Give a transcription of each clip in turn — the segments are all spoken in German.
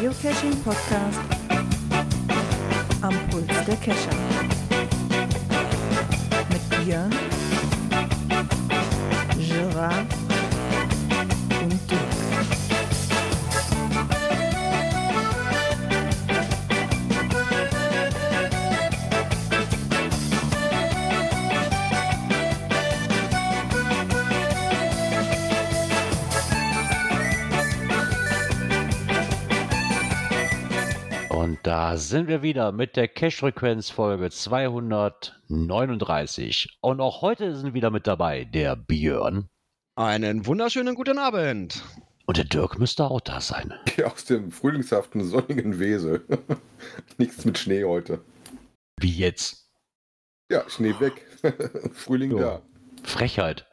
Geocaching-Podcast am Puls der Cacher. Mit Björn, Gerard sind wir wieder mit der Cash-Frequenz-Folge 239. Und auch heute sind wieder mit dabei der Björn. Einen wunderschönen guten Abend. Und der Dirk müsste auch da sein. Aus dem frühlingshaften, sonnigen Wesel. Nichts mit Schnee heute. Wie jetzt? Ja, Schnee weg. Frühling Jo. da. Frechheit.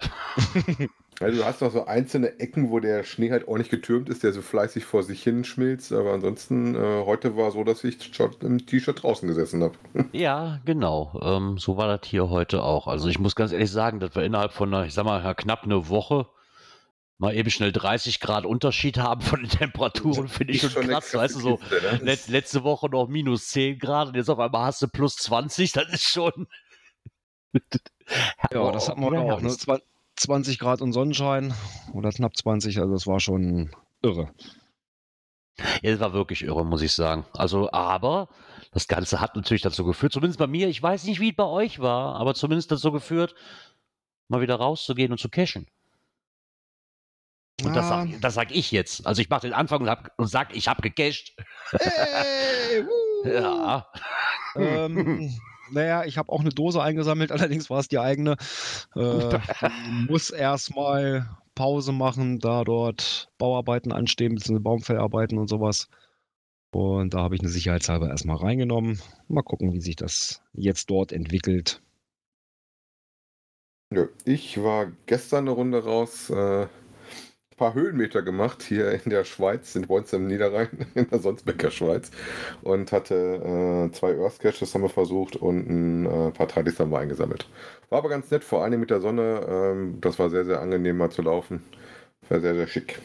Also du hast noch so einzelne Ecken, wo der Schnee halt ordentlich getürmt ist, der so fleißig vor sich hin schmilzt. Aber ansonsten, äh, heute war so, dass ich schon im T-Shirt draußen gesessen habe. Ja, genau. Ähm, so war das hier heute auch. Also ich muss ganz ehrlich sagen, dass wir innerhalb von einer, ich sag mal, knapp eine Woche mal eben schnell 30 Grad Unterschied haben von den Temperaturen, finde ich schon krass. Weißt du, so ne? Let, letzte Woche noch minus 10 Grad und jetzt auf einmal hast du plus 20, das ist schon. Ja, das hatten wir auch. Ne? Das- Zwa- 20 Grad und Sonnenschein oder knapp 20, also das war schon irre. Ja, das war wirklich irre, muss ich sagen. Also, aber das Ganze hat natürlich dazu geführt, zumindest bei mir, ich weiß nicht, wie es bei euch war, aber zumindest dazu geführt, mal wieder rauszugehen und zu cashen. Und das, Ah. sag, ich jetzt. Also ich mache den Anfang und, hab, und sag, ich habe gecasht. Hey. Ja. ähm, naja, ich habe auch eine Dose eingesammelt, allerdings war es die eigene. Äh, muss erstmal Pause machen, da dort Bauarbeiten anstehen, bzw. Baumfellarbeiten und sowas. Und da habe ich eine sicherheitshalber erstmal reingenommen. Mal gucken, wie sich das jetzt dort entwickelt. Ich war gestern eine Runde raus, äh, paar Höhenmeter gemacht hier in der Schweiz, in Boins im Niederrhein, in der Sonsbecker Schweiz. Und hatte äh, zwei Earth Caches haben wir versucht und ein äh, paar Tradis haben wir eingesammelt. War aber ganz nett, vor allem mit der Sonne. Ähm, das war sehr, sehr angenehm mal zu laufen. War sehr, sehr schick.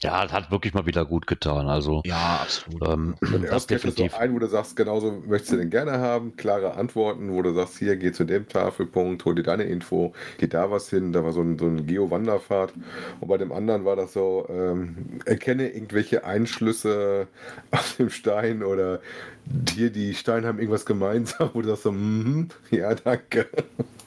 Ja, das hat wirklich mal wieder gut getan. Also, Ja, absolut. ähm, Und das ist so definitiv. ein, wo du sagst, genauso möchtest du den gerne haben, klare Antworten, wo du sagst, hier geh zu dem Tafelpunkt, hol dir deine Info, geht da was hin, da war so ein, so ein Geo-Wanderfahrt. Und bei dem anderen war das so, ähm, erkenne irgendwelche Einschlüsse auf dem Stein oder hier, die Steine haben irgendwas gemeinsam, wo du sagst so, mhm, ja, danke.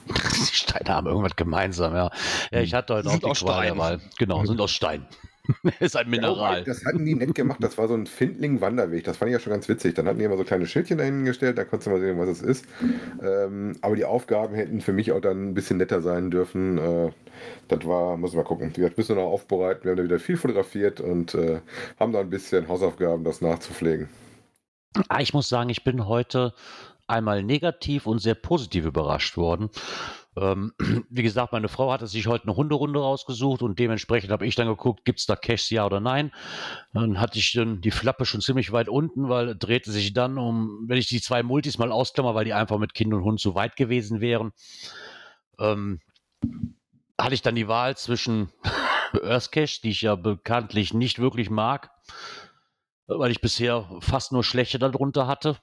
Die Steine haben irgendwas gemeinsam, ja. Ja, ich hatte heute auch Qual Stein. dabei. Genau, sind aus Stein. ist ein Mineral. Das hatten die nett gemacht. Das war so ein Findling-Wanderweg. Das fand ich ja schon ganz witzig. Dann hatten die immer so kleine Schildchen dahingestellt. Da konntest du mal sehen, was es ist. Ähm, aber die Aufgaben hätten für mich auch dann ein bisschen netter sein dürfen. Äh, das war, muss man mal gucken. Wir müssen noch aufbereiten. Wir haben da wieder viel fotografiert und äh, haben da ein bisschen Hausaufgaben, das nachzupflegen. Ah, ich muss sagen, ich bin heute einmal negativ und sehr positiv überrascht worden. Ähm, wie gesagt, meine Frau hatte sich heute eine Hunderunde rausgesucht und dementsprechend habe ich dann geguckt, gibt es da Cash, ja oder nein. Dann hatte ich dann die Flappe schon ziemlich weit unten, weil drehte sich dann um, wenn ich die zwei Multis mal ausklammer, weil die einfach mit Kind und Hund zu weit gewesen wären, ähm, hatte ich dann die Wahl zwischen Earth Cash, die ich ja bekanntlich nicht wirklich mag, weil ich bisher fast nur schlechte darunter hatte.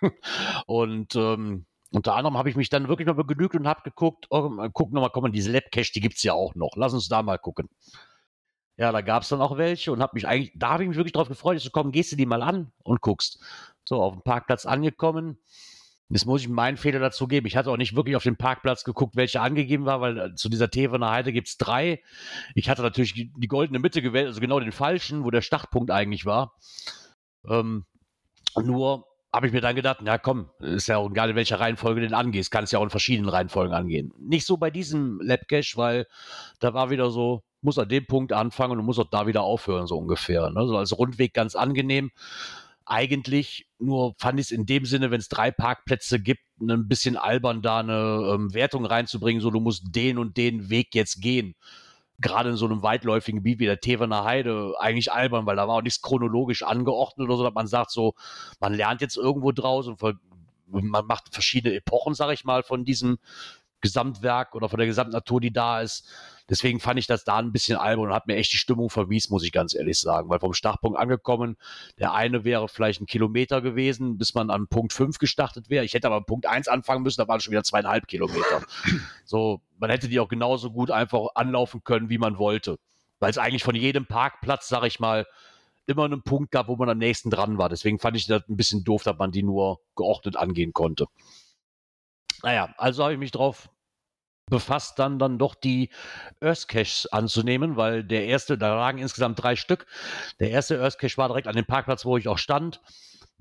und ähm, unter anderem habe ich mich dann wirklich mal begnügt und habe geguckt, oh, gucken nochmal, komm diese Lab-Cache, die gibt's ja auch noch. Lass uns da mal gucken. Ja, da gab's dann auch welche und habe mich eigentlich, da habe ich mich wirklich drauf gefreut, ich so, komm, gehst du die mal an und guckst. So, auf dem Parkplatz angekommen. Jetzt muss ich meinen Fehler dazu geben. Ich hatte auch nicht wirklich auf den Parkplatz geguckt, welche angegeben war, weil äh, zu dieser Tevener Heide gibt's drei. Ich hatte natürlich die die goldene Mitte gewählt, also genau den falschen, wo der Startpunkt eigentlich war. Ähm, nur habe ich mir dann gedacht, na komm, ist ja auch egal, in welcher Reihenfolge du den angehst, kannst ja auch in verschiedenen Reihenfolgen angehen. Nicht so bei diesem Labcache, weil da war wieder so, muss an dem Punkt anfangen und muss auch da wieder aufhören, so ungefähr. Ne? So als Rundweg ganz angenehm. Eigentlich nur fand ich es in dem Sinne, wenn es drei Parkplätze gibt, ein bisschen albern, da eine ähm, Wertung reinzubringen, so du musst den und den Weg jetzt gehen. Gerade in so einem weitläufigen Gebiet wie der Tevener Heide eigentlich albern, weil da war auch nichts chronologisch angeordnet oder so, dass man sagt so, man lernt jetzt irgendwo draus und man macht verschiedene Epochen, sag ich mal, von diesem Gesamtwerk oder von der Gesamtnatur, die da ist. Deswegen fand ich das da ein bisschen albern und hat mir echt die Stimmung verwies, muss ich ganz ehrlich sagen. Weil vom Startpunkt angekommen, der eine wäre vielleicht ein Kilometer gewesen, bis man an Punkt 5 gestartet wäre. Ich hätte aber Punkt 1 anfangen müssen, da waren schon wieder zweieinhalb Kilometer. So, man hätte die auch genauso gut einfach anlaufen können, wie man wollte. Weil es eigentlich von jedem Parkplatz, sag ich mal, immer einen Punkt gab, wo man am nächsten dran war. Deswegen fand ich das ein bisschen doof, dass man die nur geordnet angehen konnte. Naja, also habe ich mich drauf befasst, dann, dann doch die Earth Caches anzunehmen, weil der erste, da lagen insgesamt drei Stück. Der erste Earth Cache war direkt an dem Parkplatz, wo ich auch stand.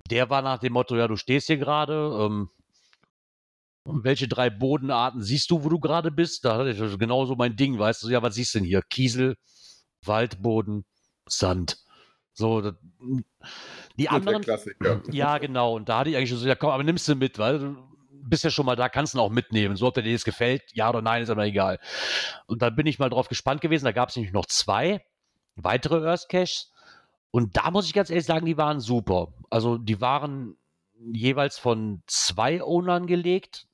Der war nach dem Motto, ja, du stehst hier gerade. Ähm, welche drei Bodenarten siehst du, wo du gerade bist? Da hatte ich genauso mein Ding, weißt du, ja, was siehst du denn hier? Kiesel, Waldboden, Sand. So, das, die anderen. Ja, genau. Und da hatte ich eigentlich schon so, ja, komm, aber nimmst du mit, weil bist ja schon mal da, kannst du auch mitnehmen. So, ob dir jetzt gefällt, ja oder nein, ist aber egal. Und da bin ich mal drauf gespannt gewesen. Da gab es nämlich noch zwei weitere Earth Caches. Und da muss ich ganz ehrlich sagen, die waren super. Also, die waren jeweils von zwei Ownern gelegt.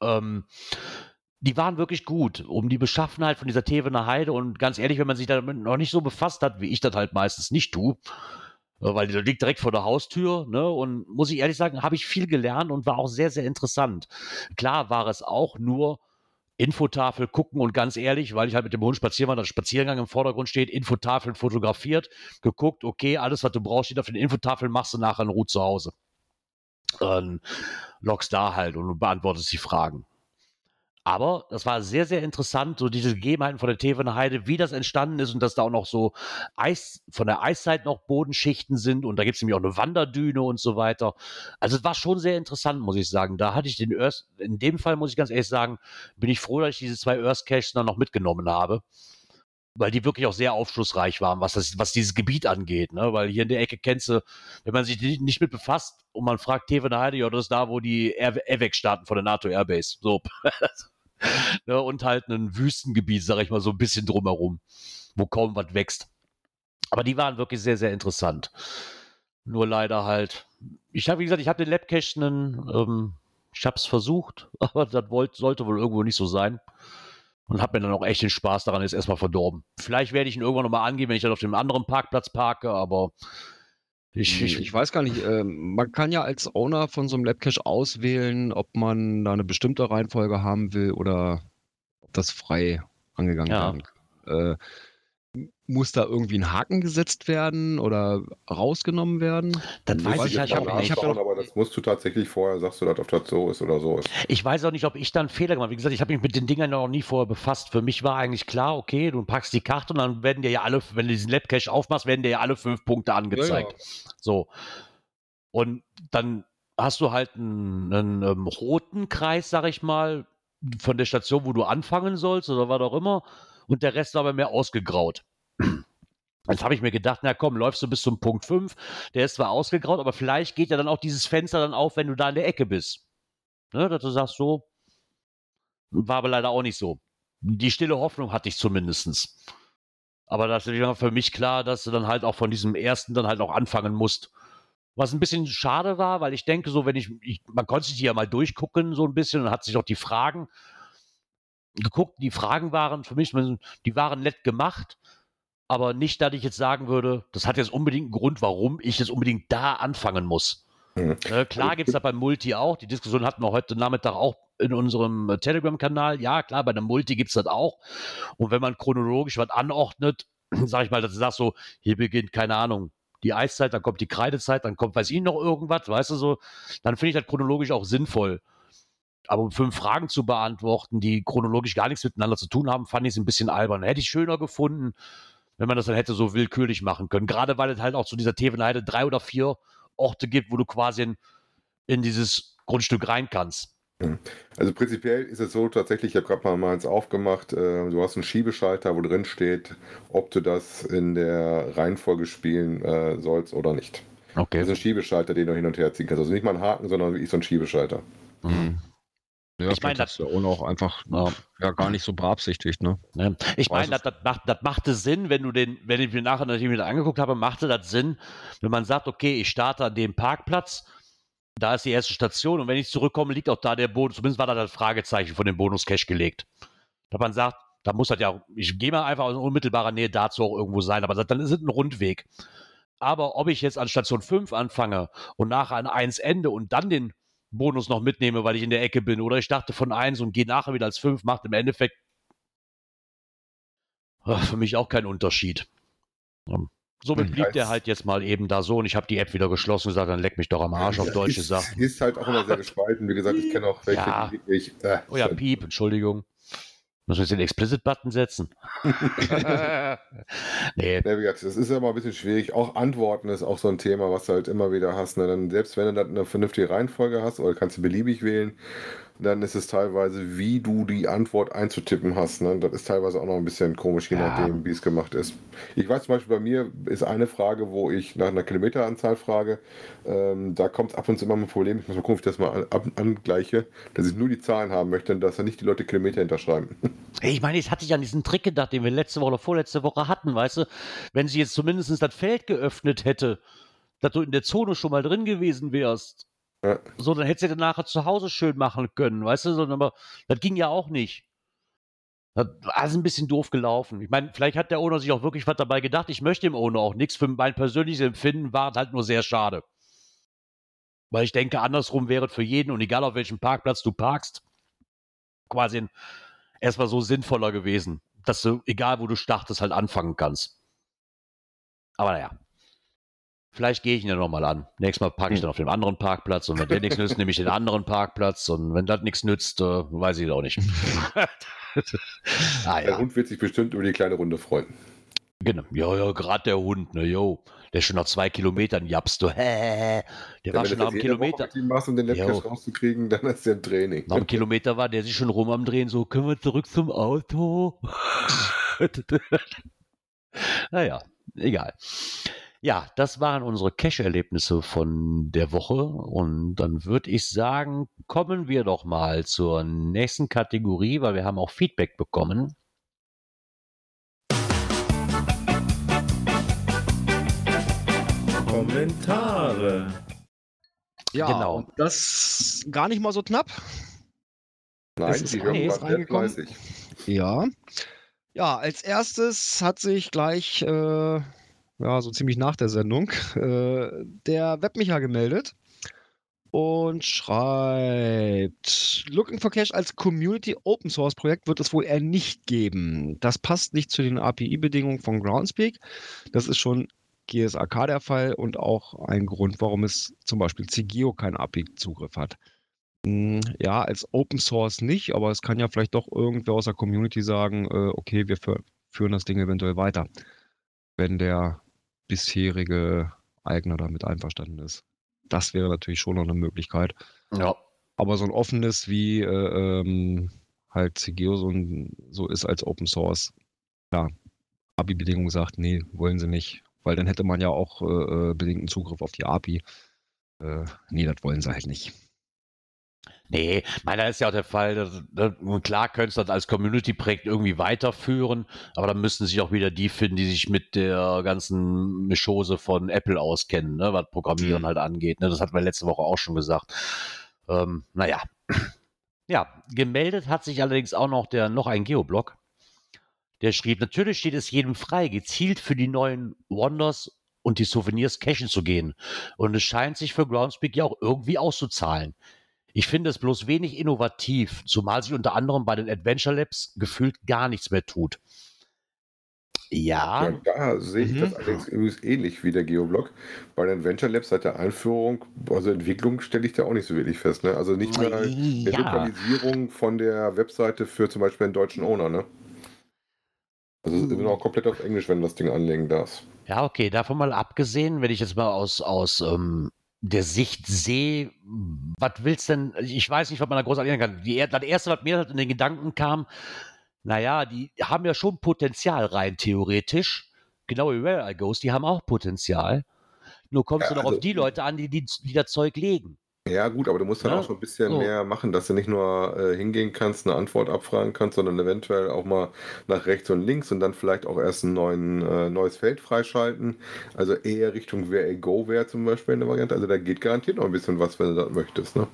Ähm, die waren wirklich gut, um die Beschaffenheit von dieser Tevener Heide. Und ganz ehrlich, wenn man sich damit noch nicht so befasst hat, wie ich das halt meistens nicht tue, weil die liegt direkt vor der Haustür, ne? Und muss ich ehrlich sagen, habe ich viel gelernt und war auch sehr, sehr interessant. Klar war es auch nur Infotafel gucken und ganz ehrlich, weil ich halt mit dem Hund spazieren war, der Spaziergang im Vordergrund steht, Infotafeln fotografiert, geguckt, okay, alles, was du brauchst, steht auf den Infotafeln, machst du nachher in Ruhe zu Hause. Dann loggst da halt und beantwortest die Fragen. Aber das war sehr, sehr interessant, so diese Gegebenheiten von der Tevener Heide, wie das entstanden ist und dass da auch noch so Eis, von der Eiszeit noch Bodenschichten sind und da gibt es nämlich auch eine Wanderdüne und so weiter. Also es war schon sehr interessant, muss ich sagen. Da hatte ich den Earth, in dem Fall muss ich ganz ehrlich sagen, bin ich froh, dass ich diese zwei Earth Caches dann noch mitgenommen habe. Weil die wirklich auch sehr aufschlussreich waren, was, das, was dieses Gebiet angeht. Ne? Weil hier in der Ecke kennst du, wenn man sich nicht mit befasst und man fragt Tevener Heide, ja, das ist da, wo die AVEC starten von der NATO Airbase. So. ne, und halt ein Wüstengebiet, sag ich mal, so ein bisschen drumherum, wo kaum was wächst. Aber die waren wirklich sehr, sehr interessant. Nur leider halt, ich habe, wie gesagt, ich habe den Labcache, ähm, ich habe es versucht, aber das wollt, sollte wohl irgendwo nicht so sein. Und habe mir dann auch echt den Spaß daran jetzt erstmal verdorben. Vielleicht werde ich ihn irgendwann nochmal angehen, wenn ich dann auf dem anderen Parkplatz parke, aber ich, ich, ich, weiß gar nicht, äh, man kann ja als Owner von so einem Labcache auswählen, ob man da eine bestimmte Reihenfolge haben will oder ob das frei angegangen ja. werden kann. Äh, muss da irgendwie ein Haken gesetzt werden oder rausgenommen werden? Das weiß ich, ich, hab, ich hab aber das musst du tatsächlich vorher, sagst du, dass das so ist oder so ist. Ich weiß auch nicht, ob ich da einen Fehler gemacht habe. Wie gesagt, ich habe mich mit den Dingern noch nie vorher befasst. Für mich war eigentlich klar, okay, du packst die Karte und dann werden dir ja alle, wenn du diesen Labcache aufmachst, werden dir ja alle fünf Punkte angezeigt. Ja, ja. So. Und dann hast du halt einen, einen, einen roten Kreis, sag ich mal, von der Station, wo du anfangen sollst oder was auch immer. Und der Rest war aber mehr ausgegraut. Jetzt habe ich mir gedacht, na komm, läufst du bis zum Punkt 5, der ist zwar ausgegraut, aber vielleicht geht ja dann auch dieses Fenster dann auf, wenn du da in der Ecke bist. Ne, dass du sagst, so, war aber leider auch nicht so. Die stille Hoffnung hatte ich zumindest. Aber das ist für mich klar, dass du dann halt auch von diesem ersten dann halt auch anfangen musst. Was ein bisschen schade war, weil ich denke, so, wenn ich, ich man konnte sich ja mal durchgucken, so ein bisschen, und hat sich auch die Fragen geguckt. Die Fragen waren für mich, die waren nett gemacht, aber nicht, dass ich jetzt sagen würde, das hat jetzt unbedingt einen Grund, warum ich jetzt unbedingt da anfangen muss. Mhm. Äh, klar gibt es da beim Multi auch, die Diskussion hatten wir heute Nachmittag auch in unserem äh, Telegram-Kanal. Ja, klar, bei einem Multi gibt es das auch. Und wenn man chronologisch was anordnet, sage ich mal, dass du sagst so, hier beginnt, keine Ahnung, die Eiszeit, dann kommt die Kreidezeit, dann kommt, weiß ich noch irgendwas, weißt du so, dann finde ich das chronologisch auch sinnvoll. Aber um fünf Fragen zu beantworten, die chronologisch gar nichts miteinander zu tun haben, fand ich es ein bisschen albern. Hätte ich schöner gefunden, wenn man das dann hätte so willkürlich machen können. Gerade weil es halt auch zu dieser Tevenheide drei oder vier Orte gibt, wo du quasi in, in dieses Grundstück rein kannst. Also prinzipiell ist es so tatsächlich, ich habe gerade mal meins aufgemacht, äh, du hast einen Schiebeschalter, wo drin steht, ob du das in der Reihenfolge spielen äh, sollst oder nicht. Okay. Das ist ein Schiebeschalter, den du hin und her ziehen kannst. Also nicht mal ein Haken, sondern wirklich so ein Schiebeschalter. Mhm. Ja, ich meine, das ist ja auch noch einfach ja. ja. gar nicht so beabsichtigt, ne? ne? Ich meine, das, das, macht, das machte Sinn, wenn du den, wenn ich mir nachher natürlich wieder angeguckt habe, machte das Sinn, wenn man sagt, okay, ich starte an dem Parkplatz Da ist die erste Station und wenn ich zurückkomme, liegt auch da der Bonus. Zumindest war da das Fragezeichen von dem Bonus-Cache gelegt. Da man sagt, da muss das ja, ich gehe mal einfach in unmittelbarer Nähe dazu auch irgendwo sein, aber dann ist es ein Rundweg. Aber ob ich jetzt an Station 5 anfange und nachher an 1 ende und dann den Bonus noch mitnehme, weil ich in der Ecke bin, oder ich dachte von 1 und gehe nachher wieder als 5, macht im Endeffekt für mich auch keinen Unterschied. Somit hm, blieb der halt jetzt mal eben da so und ich habe die App wieder geschlossen und gesagt, dann leck mich doch am Arsch auf deutsche Sachen. Ist halt auch immer sehr gespalten. Wie gesagt, ich kenne auch welche, ja. wirklich. Äh, oh ja, Piep, Entschuldigung. Muss wir jetzt den Explicit-Button setzen? nee. Ja, wie gesagt, das ist ja mal ein bisschen schwierig. Auch Antworten ist auch so ein Thema, was du halt immer wieder hast. Ne? Dann, selbst wenn du dann eine vernünftige Reihenfolge hast, oder kannst du beliebig wählen, dann ist es teilweise, wie du die Antwort einzutippen hast. Ne? Das ist teilweise auch noch ein bisschen komisch, je ja. nachdem, wie es gemacht ist. Ich weiß zum Beispiel, bei mir ist eine Frage, wo ich nach einer Kilometeranzahl frage. Ähm, da kommt es ab und zu immer ein Problem. Ich muss mal gucken, ob ich das mal an, angleiche, dass ich nur die Zahlen haben möchte und dass da nicht die Leute Kilometer hinterschreiben. Hey, ich meine, jetzt hatte ich an diesen Trick gedacht, den wir letzte Woche oder vorletzte Woche hatten, weißt du? Wenn sie jetzt zumindest das Feld geöffnet hätte, dass du in der Zone schon mal drin gewesen wärst ja. So, dann hättest du dann nachher zu Hause schön machen können, weißt du, aber das ging ja auch nicht. Das war ein bisschen doof gelaufen. Ich meine, vielleicht hat der Owner sich auch wirklich was dabei gedacht. Ich möchte dem Owner auch nichts. Für mein persönliches Empfinden war es halt nur sehr schade. Weil ich denke, andersrum wäre es für jeden und egal auf welchem Parkplatz du parkst, quasi erstmal so sinnvoller gewesen, dass du, egal wo du startest, halt anfangen kannst. Aber naja, Vielleicht gehe ich ihn ja nochmal an. Nächstes Mal parke ich hm. dann auf dem anderen Parkplatz und wenn der nichts nützt, nehme ich den anderen Parkplatz und wenn das nichts nützt, äh, weiß ich es auch nicht. ah, ja. Der Hund wird sich bestimmt über die kleine Runde freuen. Genau, ja, ja, gerade der Hund, ne, jo. Der ist schon nach zwei Kilometern japst du. Hä, der ja, war schon nach einem Kilometer. Wenn du machst, um den Laptop rauszukriegen, dann ist der im Training. Nach einem Kilometer war der sich schon rum am Drehen, so, können wir zurück zum Auto? naja, egal. Ja, das waren unsere Cache-Erlebnisse von der Woche. Und dann würde ich sagen, kommen wir doch mal zur nächsten Kategorie, weil wir haben auch Feedback bekommen. Kommentare. Ja, genau. das gar nicht mal so knapp. Nein, es ist die irgendwann reingekommen. Ja. Ja, als erstes hat sich gleich äh, ja, so ziemlich nach der Sendung, äh, der Webmicha gemeldet und schreibt, Looking for Cash als Community Open Source Projekt wird es wohl eher nicht geben. Das passt nicht zu den API-Bedingungen von Groundspeak. Das ist schon GSAK der Fall und auch ein Grund, warum es zum Beispiel CGO keinen API-Zugriff hat. Hm, ja, als Open Source nicht, aber es kann ja vielleicht doch irgendwer aus der Community sagen, äh, okay, wir führen das Ding eventuell weiter, wenn der bisherige Eigner damit einverstanden ist. Das wäre natürlich schon noch eine Möglichkeit. Ja. Aber so ein offenes wie äh, ähm, halt CGO so, ein, so ist als Open Source, ja, API-Bedingung sagt, nee, wollen sie nicht, weil dann hätte man ja auch äh, äh bedingten Zugriff auf die API. Äh, nee, das wollen sie halt nicht. Nee, meiner ist ja auch der Fall, dass, dass, klar könntest du das als Community-Projekt irgendwie weiterführen, aber dann müssten sich auch wieder die finden, die sich mit der ganzen Mischose von Apple auskennen, ne, was Programmieren mhm. halt angeht. Ne, das hatten wir letzte Woche auch schon gesagt. Ähm, naja. Ja, gemeldet hat sich allerdings auch noch der noch ein Geoblog. Der schrieb, natürlich steht es jedem frei, gezielt für die neuen Wonders und die Souvenirs cashen zu gehen. Und es scheint sich für Groundspeak ja auch irgendwie auszuzahlen. Ich finde es bloß wenig innovativ, zumal sich unter anderem bei den Adventure Labs gefühlt gar nichts mehr tut. Ja. ja da sehe ich mhm. das allerdings übrigens ähnlich wie der Geoblog. Bei den Adventure Labs seit der Einführung, also Entwicklung, stelle ich da auch nicht so wirklich fest. Ne? Also nicht mehr ja. Lokalisierung von der Webseite für zum Beispiel einen deutschen Owner. Ne? Also es ist immer noch komplett auf Englisch, wenn du das Ding anlegen darfst. Ja, okay, davon mal abgesehen, wenn ich jetzt mal aus, aus ähm, der Sicht sehe, was willst denn, ich weiß nicht, was man da groß erklären kann. Die, das erste, was mir halt in den Gedanken kam, naja, die haben ja schon Potenzial rein theoretisch. Genau wie Where I Goes, die haben auch Potenzial. Nur kommst ja, du noch also, auf die Leute an, die, die, die das Zeug legen. Ja, gut, aber du musst dann Ja, auch schon ein bisschen so. mehr machen, dass du nicht nur äh, hingehen kannst, eine Antwort abfragen kannst, sondern eventuell auch mal nach rechts und links und dann vielleicht auch erst ein neuen, äh, neues Feld freischalten. Also eher Richtung Where a Go wäre zum Beispiel eine Variante. Also da geht garantiert noch ein bisschen was, wenn du das möchtest. Ne?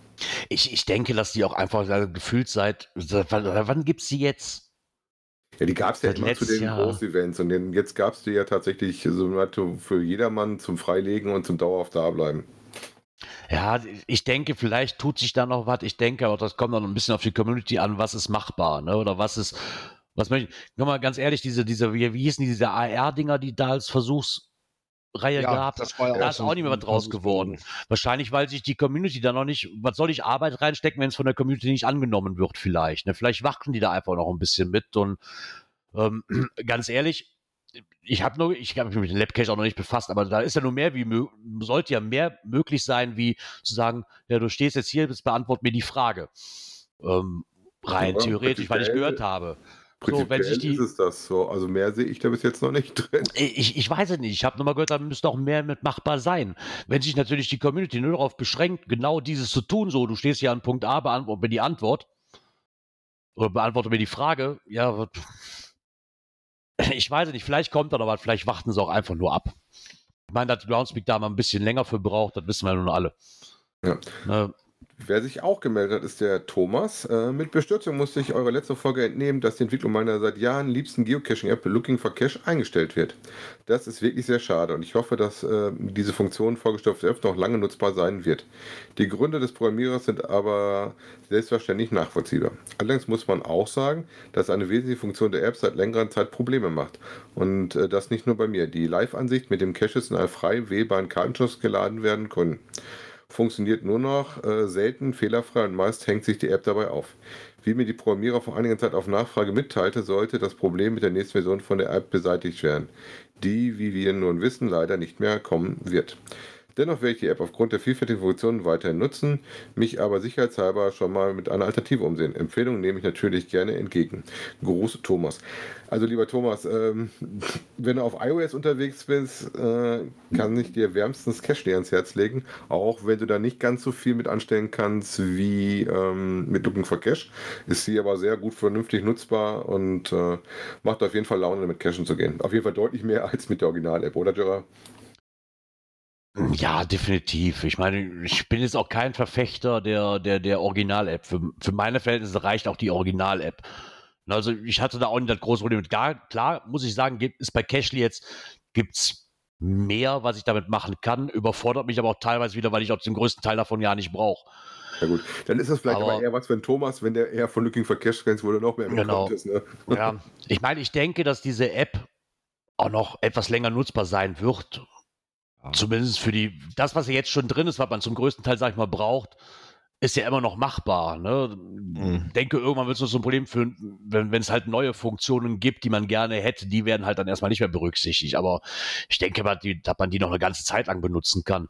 Ich, ich denke, dass die auch einfach äh, gefühlt seit, seit wann, wann gibt es die jetzt? Ja, die gab es ja immer zu den Jahr. Groß-Events und den, jetzt gab es die ja tatsächlich so für jedermann zum Freilegen und zum dauerhaft Dableiben. Ja, ich denke, vielleicht tut sich da noch was. Ich denke, aber das kommt dann ein bisschen auf die Community an, was ist machbar, ne? Oder was ist, was möchte ich. Nur mal ganz ehrlich, diese, diese, wie, wie hießen die, diese AR-Dinger, die da als Versuchsreihe gab, das war ja da ist so auch nicht mehr was draus geworden. Wahrscheinlich, weil sich die Community da noch nicht, was soll ich Arbeit reinstecken, wenn es von der Community nicht angenommen wird, vielleicht. Ne? Vielleicht warten die da einfach noch ein bisschen mit und ähm, ganz ehrlich, ich habe nur, ich habe mich mit dem Labcache auch noch nicht befasst, aber da ist ja nur mehr wie sollte ja mehr möglich sein, wie zu sagen, ja, du stehst jetzt hier, jetzt beantwort mir die Frage. Ähm, rein Ja, theoretisch, weil ich gehört habe. So, wenn sich die, ist es das so. Also mehr sehe ich da bis jetzt noch nicht drin. ich, ich weiß es nicht. Ich habe nochmal gehört, da müsste auch mehr mit machbar sein. Wenn sich natürlich die Community nur darauf beschränkt, genau dieses zu tun, so, du stehst hier an Punkt A, beantworte mir die Antwort oder beantworte mir die Frage, ja, ich weiß es nicht, vielleicht kommt dann aber, vielleicht warten sie auch einfach nur ab. Ich meine, dass Groundspeak da mal ein bisschen länger für braucht, das wissen wir nun alle. Ja. Ne, Wer sich auch gemeldet hat, ist der Thomas. Äh, mit Bestürzung musste ich eurer letzte Folge entnehmen, dass die Entwicklung meiner seit Jahren liebsten Geocaching-App Looking for Cache eingestellt wird. Das ist wirklich sehr schade und ich hoffe, dass äh, diese Funktion vorgestopfte App noch lange nutzbar sein wird. Die Gründe des Programmierers sind aber selbstverständlich nachvollziehbar. Allerdings muss man auch sagen, dass eine wesentliche Funktion der App seit längerer Zeit Probleme macht. Und äh, das nicht nur bei mir. Die Live-Ansicht mit dem Caches in einem frei wählbaren Kartenschuss geladen werden können funktioniert nur noch äh, selten fehlerfrei und meist hängt sich die App dabei auf. Wie mir die Programmierer vor einiger Zeit auf Nachfrage mitteilte, sollte das Problem mit der nächsten Version von der App beseitigt werden, die, wie wir nun wissen, leider nicht mehr kommen wird. Dennoch werde ich die App aufgrund der vielfältigen Funktionen weiterhin nutzen, mich aber sicherheitshalber schon mal mit einer Alternative umsehen. Empfehlungen nehme ich natürlich gerne entgegen. Gruß Thomas. Also lieber Thomas, ähm, wenn du auf iOS unterwegs bist, äh, kann ich dir wärmstens Cashly ans Herz legen, auch wenn du da nicht ganz so viel mit anstellen kannst wie ähm, mit Looking for Cash. Ist sie aber sehr gut vernünftig nutzbar und äh, macht auf jeden Fall Laune, mit Cashen zu gehen. Auf jeden Fall deutlich mehr als mit der Original-App, oder Gerard? Ja, definitiv. Ich meine, ich bin jetzt auch kein Verfechter der, der, der Original-App. Für, für meine Verhältnisse reicht auch die Original-App. Also ich hatte da auch nicht das große Problem mit. Gar, klar, muss ich sagen, gibt, ist bei Cashly jetzt, gibt's mehr, was ich damit machen kann. Überfordert mich aber auch teilweise wieder, weil ich auch den größten Teil davon ja nicht brauche. Ja gut, dann ist das vielleicht aber, Aber- eher was für ein Thomas, wenn der eher von Looking for Cash kennt, wo du noch mehr mit Genau. konntest, ne? Ja, ich meine, ich denke, dass diese App auch noch etwas länger nutzbar sein wird. Zumindest für die, das, was ja jetzt schon drin ist, was man zum größten Teil, sag ich mal, braucht, ist ja immer noch machbar. Ne? Mhm. Denke, irgendwann wird es so ein Problem für, wenn es halt neue Funktionen gibt, die man gerne hätte, die werden halt dann erstmal nicht mehr berücksichtigt. Aber ich denke, die- dass man die noch eine ganze Zeit lang benutzen kann.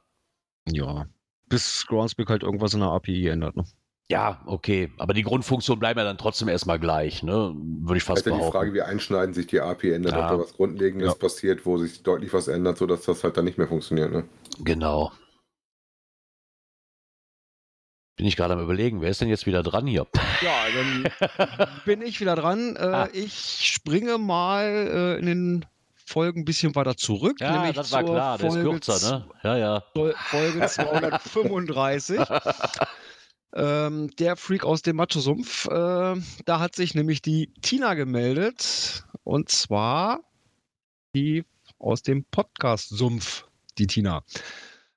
Ja. Bis Groundspeak halt irgendwas in der API ändert, ne? Ja, okay. Aber die Grundfunktionen bleiben ja dann trotzdem erstmal gleich, ne? Würde ich Das fast ist ja die behaupten. Frage, wie einschneidend sich die API ändert, Ja. ob da was Grundlegendes Ja. passiert, wo sich deutlich was ändert, sodass das halt dann nicht mehr funktioniert. Ne? Genau. Bin ich gerade am überlegen, wer ist denn jetzt wieder dran hier? Ja, dann bin ich wieder dran. Äh, Ah. Ich springe mal äh, in den Folgen ein bisschen weiter zurück. Ja, nämlich das war zur klar, der ist Folge kürzer, ne? Ja, ja. Fol- Folge 235. ähm, der Freak aus dem Macho-Sumpf. Äh, da hat sich nämlich die Tina gemeldet. Und zwar die aus dem Podcast-Sumpf, die Tina.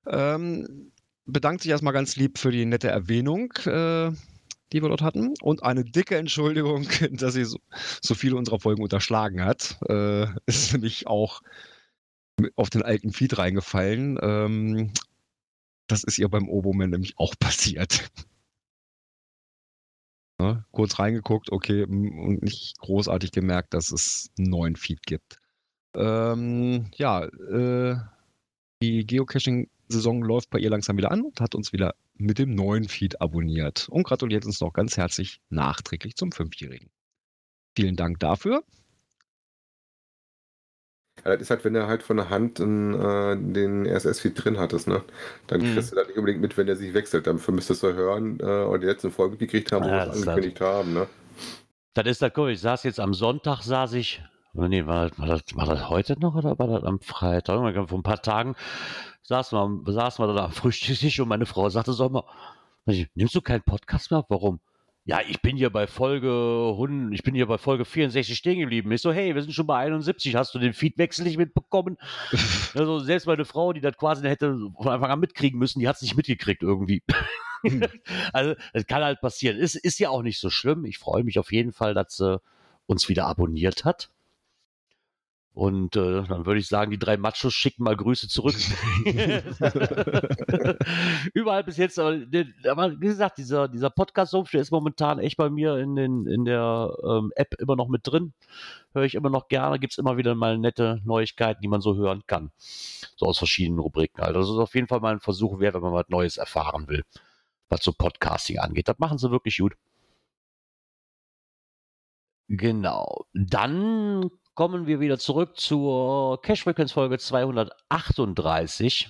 Ähm, bedankt sich erstmal ganz lieb für die nette Erwähnung, äh, die wir dort hatten. Und eine dicke Entschuldigung, dass sie so, so viele unserer Folgen unterschlagen hat. Äh, ist nämlich auch auf den alten Feed reingefallen. Ähm, das ist ihr beim Oboman nämlich auch passiert. Ne, kurz reingeguckt, okay, und nicht großartig gemerkt, dass es einen neuen Feed gibt. Ähm, ja, äh, die Geocaching-Saison läuft bei ihr langsam wieder an und hat uns wieder mit dem neuen Feed abonniert und gratuliert uns noch ganz herzlich nachträglich zum Fünfjährigen. Vielen Dank dafür. Ja, das ist halt, wenn du halt von der Hand in, äh, den RSS-Feed drin hattest, ne? Dann Mhm. kriegst du das nicht unbedingt mit, wenn der sich wechselt. Dafür müsstest du hören äh, oder die letzten Folgen gekriegt haben, wo Ja, wir es angekündigt haben, ne? Das ist das cool. Ich saß jetzt am Sonntag, saß ich, nee, war, das- war, das, war das heute noch oder war das am Freitag? Vor ein paar Tagen saßen wir, saßen wir dann am Frühstückstisch und meine Frau sagte, sag mal, nimmst du keinen Podcast mehr? Warum? Ja, ich bin hier bei Folge 100, ich bin hier bei Folge 64 stehen geblieben. Ich so, hey, wir sind schon bei 71. Hast du den Feedwechsel nicht mitbekommen? also selbst meine Frau, die das quasi hätte von Anfang an mitkriegen müssen, die hat es nicht mitgekriegt irgendwie. also, das kann halt passieren. Ist, ist ja auch nicht so schlimm. Ich freue mich auf jeden Fall, dass sie uns wieder abonniert hat. Und äh, dann würde ich sagen, die drei Machos schicken mal Grüße zurück. Überall bis jetzt, aber, ne, aber wie gesagt, dieser, dieser podcast der ist momentan echt bei mir in, den, in der ähm, App immer noch mit drin. Höre ich immer noch gerne. Gibt es immer wieder mal nette Neuigkeiten, die man so hören kann. So aus verschiedenen Rubriken. Also das ist auf jeden Fall mal ein Versuch wert, wenn man was Neues erfahren will, was so Podcasting angeht. Das machen sie wirklich gut. Genau. Dann kommen wir wieder zurück zur Cash Frequenz Folge 238.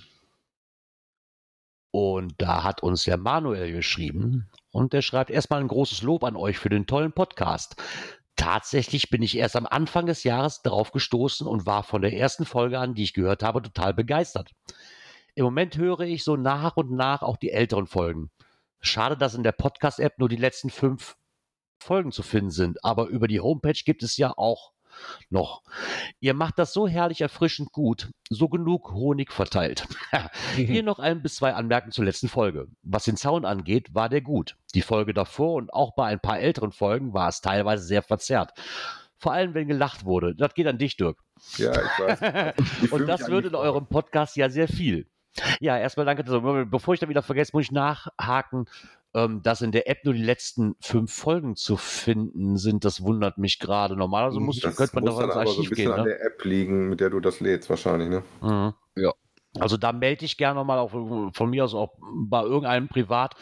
Und da hat uns der Manuel geschrieben und der schreibt erstmal ein großes Lob an euch für den tollen Podcast. Tatsächlich bin ich erst am Anfang des Jahres darauf gestoßen und war von der ersten Folge an, die ich gehört habe, total begeistert. Im Moment höre ich so nach und nach auch die älteren Folgen. Schade, dass in der Podcast-App nur die letzten fünf Folgen zu finden sind, aber über die Homepage gibt es ja auch noch. Ihr macht das so herrlich erfrischend gut, so genug Honig verteilt. Hier noch ein bis zwei Anmerkungen zur letzten Folge. Was den Sound angeht, war der gut. Die Folge davor und auch bei ein paar älteren Folgen war es teilweise sehr verzerrt. Vor allem, wenn gelacht wurde. Das geht an dich, Dirk. Ja, ich weiß. Ich und das wird in eurem Podcast ja sehr viel. Ja, erstmal danke. Bevor ich da wieder vergesse, muss ich nachhaken, ähm, dass in der App nur die letzten fünf Folgen zu finden sind. Das wundert mich gerade. Normalerweise muss ich, das könnte man muss doch ins aber so ein Archiv bisschen gehen. an Ne? der App liegen, mit der du das lädst, wahrscheinlich, ne? Mhm. Ja. Also da melde ich gerne mal auch von mir aus auch bei irgendeinem Privat,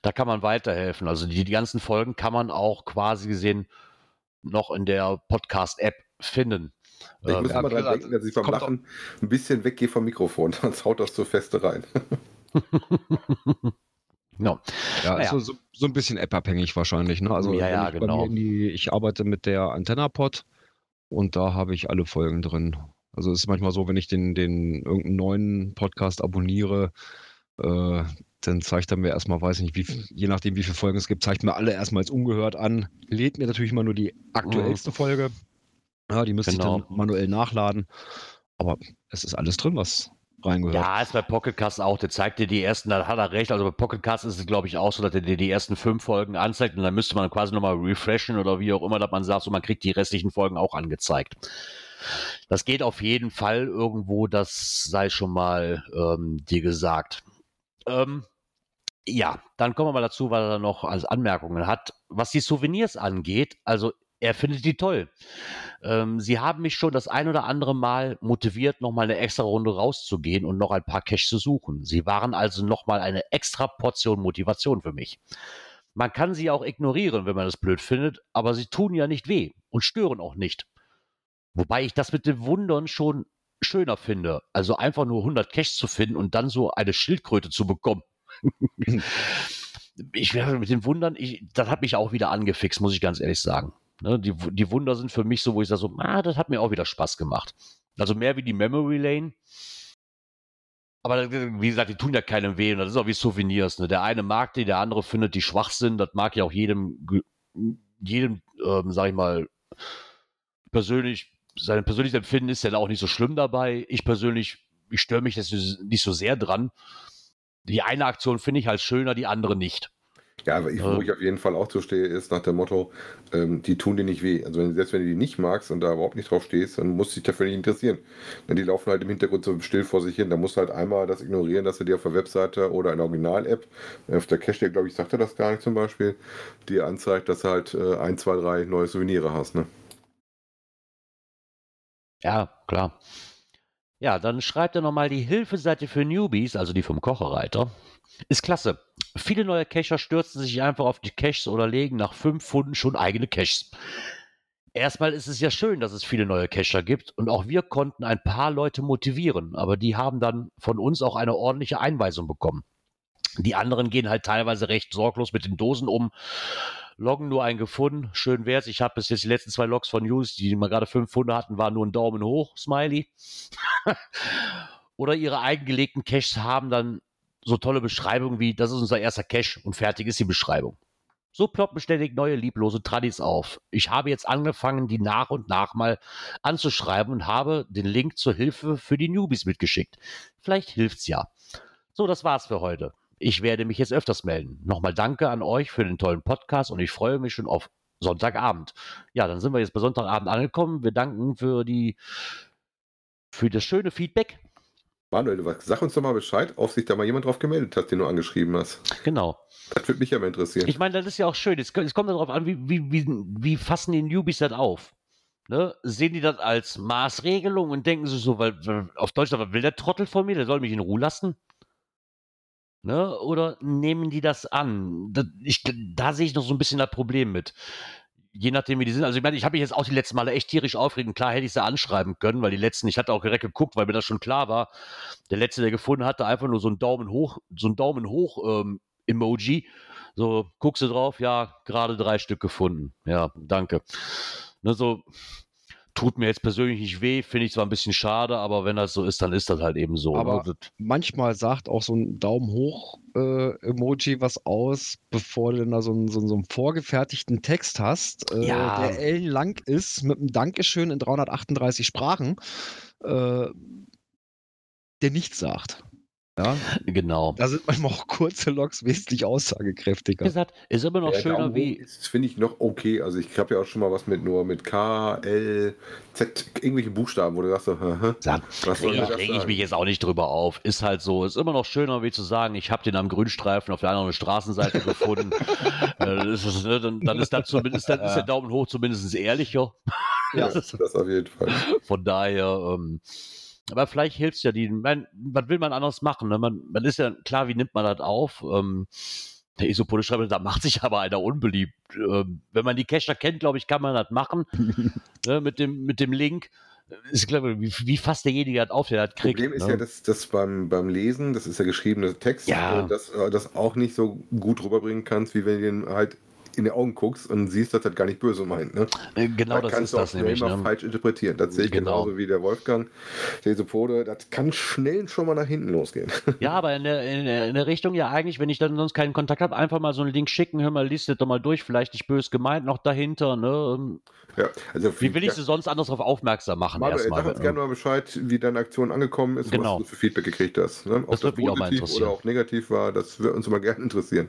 da kann man weiterhelfen. Also die, die ganzen Folgen kann man auch quasi gesehen noch in der Podcast-App finden. Ich Ähm, muss ja, immer gesagt, denken, dass ich kommt Lachen ein bisschen weggehe vom Mikrofon, sonst haut das zu feste rein. no. Ja, Naja. ist so, so, so ein bisschen app-abhängig wahrscheinlich. Ne? Also Ja, ja, genau. die, ich arbeite mit der AntennaPod und da habe ich alle Folgen drin. Also es ist manchmal so, wenn ich den, den irgendeinen neuen Podcast abonniere, äh, dann zeigt er mir erstmal, weiß nicht, wie, viel- je nachdem, wie viele Folgen es gibt, zeigt mir alle erstmal als ungehört an, lädt mir natürlich immer nur die aktuellste Folge. Ja, die müsste Genau. ich dann manuell nachladen. Aber es ist alles drin, was reingehört. Ja, ist bei Pocket Cast auch. Der zeigt dir die ersten, da hat er recht. Also bei Pocket Cast ist es, glaube ich, auch so, dass er dir die ersten fünf Folgen anzeigt und dann müsste man quasi nochmal refreshen oder wie auch immer, dass man sagt, so man kriegt die restlichen Folgen auch angezeigt. Das geht auf jeden Fall irgendwo, das sei schon mal ähm, dir gesagt. Ähm, ja, dann kommen wir mal dazu, was er noch als Anmerkungen hat. Was die Souvenirs angeht, also er findet die toll. Ähm, sie haben mich schon das ein oder andere Mal motiviert, nochmal eine extra Runde rauszugehen und noch ein paar Cash zu suchen. Sie waren also nochmal eine extra Portion Motivation für mich. Man kann sie auch ignorieren, wenn man es blöd findet, aber sie tun ja nicht weh und stören auch nicht. Wobei ich das mit dem Wundern schon schöner finde. Also einfach nur 100 Cash zu finden und dann so eine Schildkröte zu bekommen. ich werde mit den Wundern, ich, das hat mich auch wieder angefixt, muss ich ganz ehrlich sagen. Ne, die, die Wunder sind für mich so, wo ich sage so, ah, das hat mir auch wieder Spaß gemacht. Also mehr wie die Memory Lane. Aber wie gesagt, die tun ja keinem weh und das ist auch wie Souvenirs. Ne? Der eine mag die, der andere findet die schwach sind. Das mag ja auch jedem, jedem, ähm, sag ich mal, persönlich, sein persönliches Empfinden ist ja auch nicht so schlimm dabei. Ich persönlich, ich störe mich jetzt nicht so sehr dran. Die eine Aktion finde ich halt schöner, die andere nicht. Ja, aber ich, wo ich auf jeden Fall auch zu stehe, ist nach dem Motto, ähm, die tun dir nicht weh. Also wenn, selbst wenn du die nicht magst und da überhaupt nicht drauf stehst, dann musst du dich dafür nicht interessieren. Denn die laufen halt im Hintergrund so still vor sich hin. Da musst du halt einmal das ignorieren, dass du dir auf der Webseite oder in der Original-App, auf der Cache, glaube ich, sagt er das gar nicht zum Beispiel, dir anzeigt, dass du halt äh, ein, zwei, drei neue Souvenire hast. Ne? Ja, klar. Ja, dann schreibt er nochmal die Hilfeseite für Newbies, also die vom Kochereiter. Ist klasse. Viele neue Cacher stürzen sich einfach auf die Caches oder legen nach fünf Pfunden schon eigene Caches. erstmal ist es ja schön, dass es viele neue Cacher gibt und auch wir konnten ein paar Leute motivieren, aber die haben dann von uns auch eine ordentliche Einweisung bekommen. Die anderen gehen halt teilweise recht sorglos mit den Dosen um, loggen nur einen gefunden, schön wär's. Ich habe bis jetzt die letzten zwei Logs von News, die mal gerade fünf Funde hatten, waren nur ein Daumen hoch, Smiley. Oder ihre eigengelegten Caches haben dann so tolle Beschreibungen wie, das ist unser erster Cache und fertig ist die Beschreibung. So ploppen ständig neue lieblose Tradis auf. Ich habe jetzt angefangen, die nach und nach mal anzuschreiben und habe den Link zur Hilfe für die Newbies mitgeschickt. Vielleicht hilft's ja. So, das war's für heute. Ich werde mich jetzt öfters melden. Nochmal danke an euch für den tollen Podcast und ich freue mich schon auf Sonntagabend. Ja, dann sind wir jetzt bei Sonntagabend angekommen. Wir danken für die für das schöne Feedback. Manuel, sag uns doch mal Bescheid, ob sich da mal jemand drauf gemeldet hat, den du angeschrieben hast. Genau. Das würde mich ja mal interessieren. Ich meine, das ist ja auch schön. Es, kommt darauf an, wie, wie, wie, wie fassen die Newbies das auf? Ne? Sehen die das als Maßregelung und denken sie so, weil, weil auf Deutsch, was will der Trottel von mir? Der soll mich in Ruhe lassen? Ne? Oder nehmen die das an? Da, ich, da sehe ich noch so ein bisschen das Problem mit. Je nachdem, wie die sind. Also ich meine, ich habe mich jetzt auch die letzten Male echt tierisch aufgeregt. Klar hätte ich sie anschreiben können, weil die letzten, ich hatte auch direkt geguckt, weil mir das schon klar war. Der letzte, der gefunden hatte, einfach nur so einen Daumen hoch, so einen Daumen hoch ähm, Emoji. So, guckst du drauf, ja, gerade drei Stück gefunden. Ja, danke. Ne, so, tut mir jetzt persönlich nicht weh, finde ich zwar ein bisschen schade, aber wenn das so ist, dann ist das halt eben so. Aber ne? manchmal sagt auch so ein Daumen hoch äh, Emoji was aus, bevor du dann da so einen, so, so einen vorgefertigten Text hast, äh, Ja. der ellenlang ist, mit einem Dankeschön in 338 Sprachen, äh, der nichts sagt. Ja, Genau. da sind manchmal auch kurze Logs wesentlich Wie aussagekräftiger. gesagt, ist immer noch Der schöner wie. ist, finde ich, noch okay. Also ich habe ja auch schon mal was mit nur mit K, L, Z, irgendwelche Buchstaben, wo du sagst so, Sag, was soll mir das reg ich mich jetzt auch nicht drüber auf. Ist halt so. Ist immer noch schöner, wie zu sagen, ich habe den am Grünstreifen auf der anderen Straßenseite gefunden. äh, das ist, ne, dann, dann ist das zumindest, dann ist der Daumen hoch zumindest ehrlicher. Ja, Das ist- das auf jeden Fall. Von daher, ähm, aber vielleicht hilft es ja die. Man, was will man anders machen? Ne? Man, man ist ja klar, wie nimmt man das auf? Ähm, der Isopode schreibt, da macht sich aber einer unbeliebt. Ähm, wenn man die Cacher kennt, glaube ich, kann man das machen. ne? mit, dem, mit dem Link. Ist, glaube ich, wie, wie fasst derjenige das auf, der das kriegt? Problem ist ne? ja, dass das beim, beim Lesen, das ist ja geschriebener Text, Ja. äh, dass äh, das auch nicht so gut rüberbringen kannst, wie wenn du den halt in die Augen guckst und siehst, dass das gar nicht böse meint. Ne? Äh, Genau Da das kannst ist du auch das schnell nämlich. mal Ne? falsch interpretieren. Das sehe ich Genau. genauso wie der Wolfgang. Der Isopode, das kann schnell schon mal nach hinten losgehen. Ja, aber in der, in, der, in der Richtung ja eigentlich, wenn ich dann sonst keinen Kontakt habe, einfach mal so einen Link schicken, hör mal, liest das doch mal durch, vielleicht nicht böse gemeint noch dahinter. Ne? Ähm, ja, also Wie will ich sie sonst anders darauf aufmerksam machen? Manuel, sag uns ne? gerne mal Bescheid, wie deine Aktion angekommen ist, Genau. was du für Feedback gekriegt hast. Ne? Ob Das mal positiv oder auch negativ war, das würde uns immer gerne interessieren.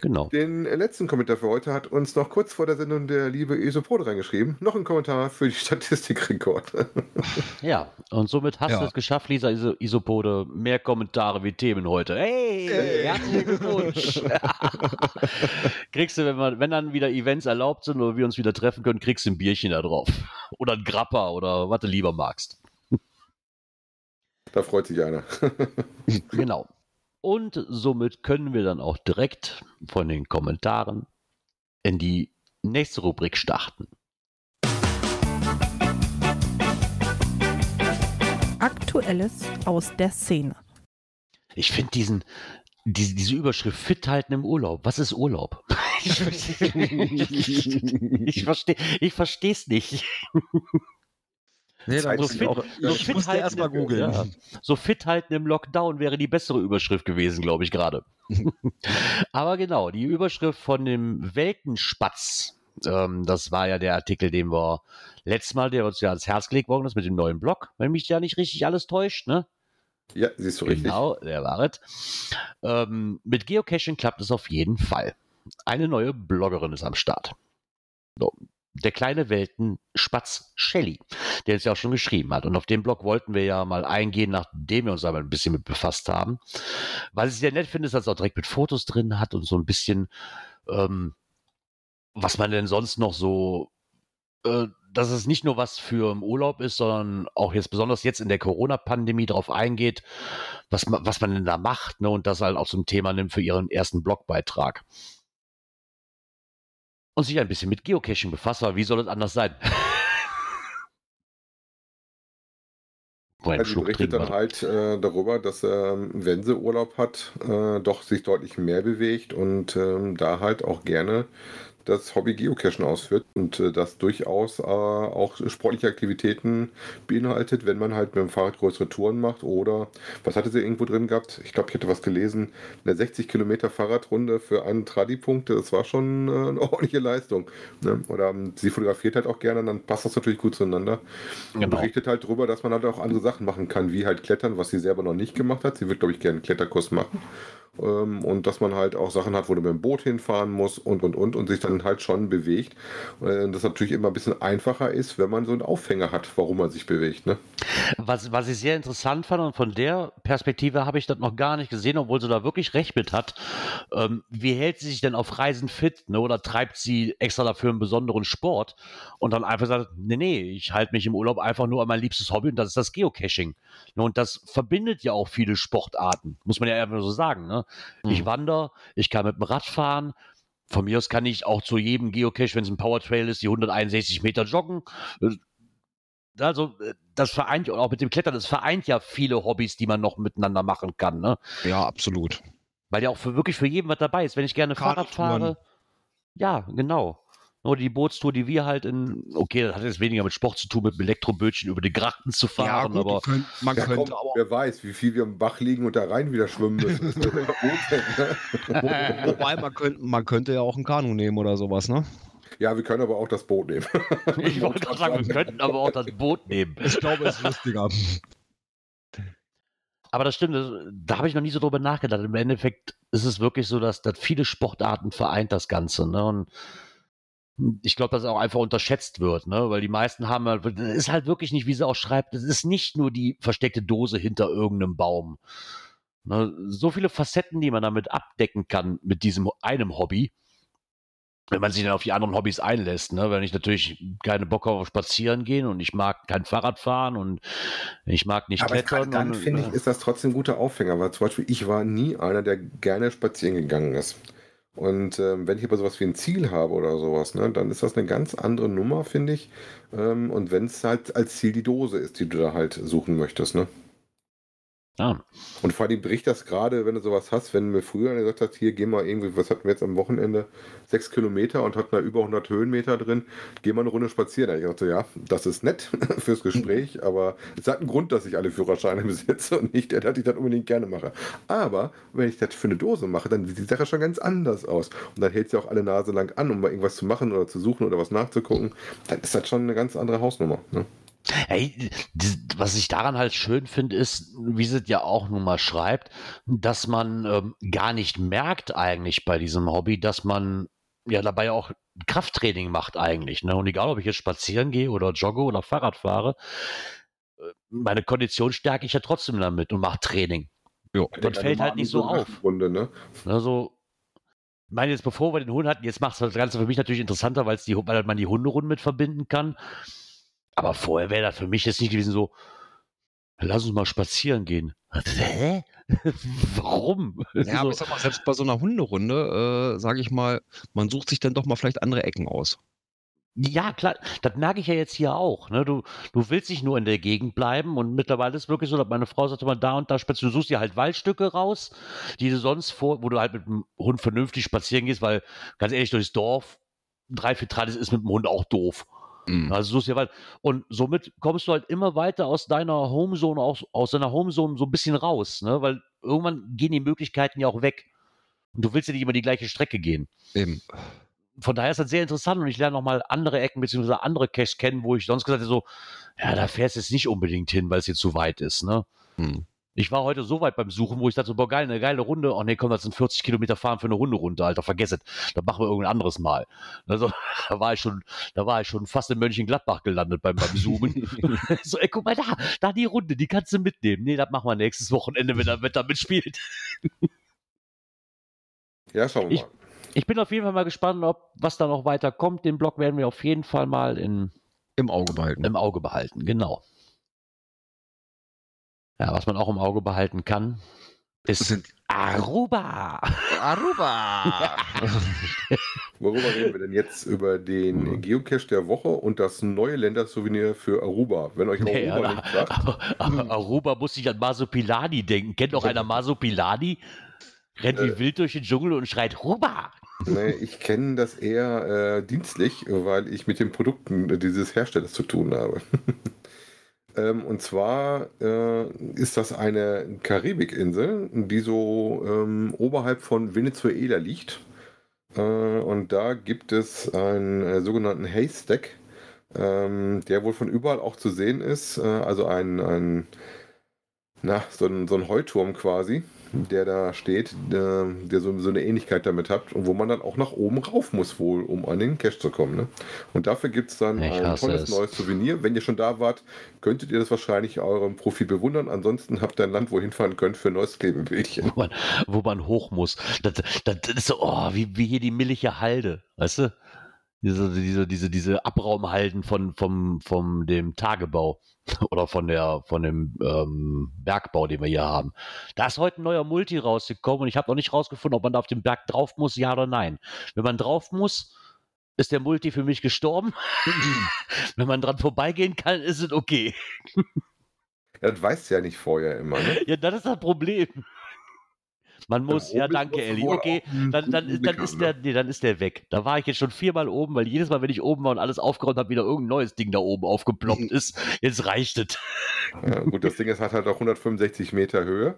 Genau. Den äh, letzten Kommentar für heute hat uns noch kurz vor der Sendung der liebe Isopode reingeschrieben. Noch ein Kommentar für die Statistikrekord. Ja, und somit hast Ja. du es geschafft, Lisa Iso Isopode. Mehr Kommentare wie Themen heute. Hey, herzlichen Glückwunsch. kriegst du, wenn, man, wenn dann wieder Events erlaubt sind oder wir uns wieder treffen können, kriegst du ein Bierchen da drauf. Oder ein Grappa oder was du lieber magst. da freut sich einer. Genau. Und somit können wir dann auch direkt von den Kommentaren in die nächste Rubrik starten. Aktuelles aus der Szene. Ich finde diesen, diese, diese Überschrift fit halten im Urlaub. Was ist Urlaub? ich verstehe ich verstehe es nicht. Nee, da muss ich auch- so ich fit musste halten erst mal im- googeln. ja. So fit halten im Lockdown wäre die bessere Überschrift gewesen, glaube ich gerade. Aber genau, die Überschrift von dem Weltenspatz, ähm, das war ja der Artikel, den wir letztes Mal, der uns ja ans Herz gelegt worden ist mit dem neuen Blog, wenn mich ja nicht richtig alles täuscht, ne? ja, siehst du richtig. Genau, der war es. Ähm, mit Geocaching klappt es auf jeden Fall. Eine neue Bloggerin ist am Start. So, der kleine Weltenspatz Shelly, der es ja auch schon geschrieben hat. Und auf den Blog wollten wir ja mal eingehen, nachdem wir uns aber ein bisschen mit befasst haben. Was ich sehr nett finde, dass es auch direkt mit Fotos drin hat und so ein bisschen, ähm, was man denn sonst noch so äh, dass es nicht nur was für im Urlaub ist, sondern auch jetzt besonders jetzt in der Corona-Pandemie darauf eingeht, was man, was man denn da macht, ne, und das halt auch zum Thema nimmt für ihren ersten Blogbeitrag. Und sich ein bisschen mit Geocaching befasst, weil wie soll es anders sein? Ja, die berichtet dann halt äh, darüber, dass er, wenn sie Urlaub hat, äh, doch sich deutlich mehr bewegt und ähm, da halt auch gerne das Hobby Geocachen ausführt und äh, das durchaus äh, auch sportliche Aktivitäten beinhaltet, wenn man halt mit dem Fahrrad größere Touren macht oder, was hatte sie irgendwo drin gehabt? Ich glaube, ich hätte was gelesen, eine 60 Kilometer Fahrradrunde für einen Tradi-Punkt, das war schon äh, eine ordentliche Leistung. Ne? Oder ähm, sie fotografiert halt auch gerne, dann passt das natürlich gut zueinander. Genau. Und berichtet halt darüber, dass man halt auch andere Sachen machen kann, wie halt Klettern, was sie selber noch nicht gemacht hat. Sie wird, glaube ich, gerne einen Kletterkurs machen. Ähm, und dass man halt auch Sachen hat, wo du mit dem Boot hinfahren muss und und und und sich dann halt schon bewegt. Und das natürlich immer ein bisschen einfacher ist, wenn man so einen Aufhänger hat, warum man sich bewegt. Ne? Was, was ich sehr interessant fand und von der Perspektive habe ich das noch gar nicht gesehen, obwohl sie da wirklich recht mit hat. Ähm, wie hält sie sich denn auf Reisen fit ne? oder treibt sie extra dafür einen besonderen Sport und dann einfach sagt, nee, nee, ich halte mich im Urlaub einfach nur an mein liebstes Hobby und das ist das Geocaching. Ne? Und das verbindet ja auch viele Sportarten, muss man ja einfach so sagen. Ne? Mhm. Ich wandere, ich kann mit dem Rad fahren. Von mir aus kann ich auch zu jedem Geocache, wenn es ein Powertrail ist, die 161 Meter joggen. Äh, also, äh, das vereint, auch mit dem Klettern, das vereint ja viele Hobbys, die man noch miteinander machen kann. Ne? Ja, absolut. Weil ja auch für, wirklich für jeden was dabei ist. Wenn ich gerne Fahrrad fahre, ja, genau. Nur die Bootstour, die wir halt in, okay, das hat jetzt weniger mit Sport zu tun, mit dem Elektrobötchen über die Grachten zu fahren, ja, gut, aber könnt, man ja, könnte aber. Wer weiß, wie viel wir im Bach liegen und da rein wieder schwimmen müssen. Wobei, man könnte, man könnte ja auch ein Kanu nehmen oder sowas, ne? Ja, wir können aber auch das Boot nehmen. ich wollte gerade sagen, wir könnten aber auch das Boot nehmen. Ich glaube, es ist lustiger. Aber das stimmt, das, da habe ich noch nie so drüber nachgedacht. Im Endeffekt ist es wirklich so, dass, dass viele Sportarten vereint das Ganze. Ne? Und ich glaube, dass auch einfach unterschätzt wird, ne? weil die meisten haben, halt, ist halt wirklich nicht, wie sie auch schreibt, es ist nicht nur die versteckte Dose hinter irgendeinem Baum. Ne? So viele Facetten, die man damit abdecken kann mit diesem einem Hobby, wenn man sich dann auf die anderen Hobbys einlässt. Ne? Wenn ich natürlich keine Bock auf spazieren gehen und ich mag kein Fahrrad fahren und ich mag nicht Aber klettern. Dann finde ich, ist das trotzdem ein guter Aufhänger, weil zum Beispiel ich war nie einer, der gerne spazieren gegangen ist. Und ähm, wenn ich aber sowas wie ein Ziel habe oder sowas, ne, dann ist das eine ganz andere Nummer, finde ich. Ähm, und wenn es halt als Ziel die Dose ist, die du da halt suchen möchtest, ne? Ah. Und vor allem bricht das gerade, wenn du sowas hast, wenn mir früher gesagt hast, hier geh mal irgendwie, was hatten wir jetzt am Wochenende, sechs Kilometer und hatten da über 100 Höhenmeter drin, geh mal eine Runde spazieren. Da ich dachte, ja, das ist nett fürs Gespräch, aber es hat einen Grund, dass ich alle Führerscheine besitze und nicht, dass ich das unbedingt gerne mache. Aber wenn ich das für eine Dose mache, dann sieht die Sache schon ganz anders aus. Und dann hält sie auch alle Nase lang an, um mal irgendwas zu machen oder zu suchen oder was nachzugucken. Dann ist das schon eine ganz andere Hausnummer. Ne? Hey, was ich daran halt schön finde, ist, wie sie es ja auch nun mal schreibt, dass man ähm, gar nicht merkt eigentlich bei diesem Hobby, dass man ja dabei auch Krafttraining macht eigentlich. Ne? Und egal, ob ich jetzt spazieren gehe oder jogge oder Fahrrad fahre, äh, meine Kondition stärke ich ja trotzdem damit und mache Training. Jo, das fällt halt nicht so auf. Runde, ne? Also, ich meine, jetzt bevor wir den Hund hatten, jetzt macht es das Ganze für mich natürlich interessanter, weil man die Hunderunde mit verbinden kann. Aber vorher wäre das für mich jetzt nicht gewesen so, lass uns mal spazieren gehen. Hä? Warum? Ja, aber ich sag mal, selbst bei so einer Hunderunde, äh, sage ich mal, man sucht sich dann doch mal vielleicht andere Ecken aus. Ja, klar, das merke ich ja jetzt hier auch. Ne? Du, du willst nicht nur in der Gegend bleiben und mittlerweile ist es wirklich so, dass meine Frau sagt immer da und da spazieren. Du suchst dir halt Waldstücke raus, die du sonst vor, wo du halt mit dem Hund vernünftig spazieren gehst, weil ganz ehrlich, durchs Dorf, drei, vier Tradis ist mit dem Hund auch doof. Mhm. Also suchst dir weit. Und somit kommst du halt immer weiter aus deiner Homezone, aus, aus deiner Homezone so ein bisschen raus, ne? Weil irgendwann gehen die Möglichkeiten ja auch weg. Und du willst ja nicht immer die gleiche Strecke gehen. Eben. Von daher ist das sehr interessant und ich lerne nochmal andere Ecken bzw. andere Caches kennen, wo ich sonst gesagt hätte, so, ja, da fährst du jetzt nicht unbedingt hin, weil es jetzt zu weit ist, ne? Mhm. Ich war heute so weit beim Suchen, wo ich dachte, boah, geil, eine geile Runde. Oh nee, komm, das sind 40 Kilometer fahren für eine Runde runter, Alter, vergiss es. Das machen wir irgendein anderes Mal. Also, da war ich schon, da war ich schon fast in Mönchengladbach gelandet beim, beim Zoomen. so, ey, guck mal da, da die Runde, die kannst du mitnehmen. Nee, das machen wir nächstes Wochenende, wenn das Wetter mitspielt. ja, schauen wir mal. Ich, ich bin auf jeden Fall mal gespannt, ob was da noch weiter kommt. Den Blog werden wir auf jeden Fall mal in, im Auge behalten. Im Auge behalten, genau. Ja, was man auch im Auge behalten kann, ist sind Aruba. Aruba. Worüber reden wir denn jetzt? Über den Geocache der Woche und das neue Ländersouvenir für Aruba. Wenn euch Nee, Aruba aber- nicht sagt, aber- aber Aruba muss ich an Masopilani denken. Kennt noch einer Masopilani? Rennt wie Äh. wild durch den Dschungel und schreit Ruba. nee, ich kenne das eher äh, dienstlich, weil ich mit den Produkten dieses Herstellers zu tun habe. ähm, und zwar äh, ist das eine Karibikinsel, die so ähm, oberhalb von Venezuela liegt. Äh, und da gibt es einen äh, sogenannten Haystack, ähm, der wohl von überall auch zu sehen ist. Äh, also ein, ein, na, so ein, so ein Heuturm quasi, der da steht, der, der so, so eine Ähnlichkeit damit hat und wo man dann auch nach oben rauf muss wohl, um an den Cache zu kommen. Ne? Und dafür gibt es dann Ich ein tolles es. neues Souvenir. Wenn ihr schon da wart, könntet ihr das wahrscheinlich eurem Profil bewundern. Ansonsten habt ihr ein Land, wo ihr hinfahren könnt für ein neues Klebebildchen. Wo man, wo man hoch muss. Das, das, das ist so, oh, wie, wie hier die Milliche Halde, weißt du? Diese, diese, diese, diese Abraumhalden von, vom, vom dem Tagebau oder von der, von dem ähm, Bergbau, den wir hier haben. Da ist heute ein neuer Multi rausgekommen und ich habe noch nicht rausgefunden, ob man da auf den Berg drauf muss, ja oder nein. Wenn man drauf muss, ist der Multi für mich gestorben. Wenn man dran vorbeigehen kann, ist es okay. Ja, das weißt du ja nicht vorher immer. Ne? Ja, das ist das Problem. Man muss, ja, danke, musst du Elli. wohl Okay, dann, dann, dann, ist der, ne? nee, dann ist der weg. Da war ich jetzt schon viermal oben, weil jedes Mal, wenn ich oben war und alles aufgeräumt habe, wieder irgendein neues Ding da oben aufgeploppt ist. Jetzt reicht es. Ja, gut, das Ding ist, hat halt auch 165 Meter Höhe.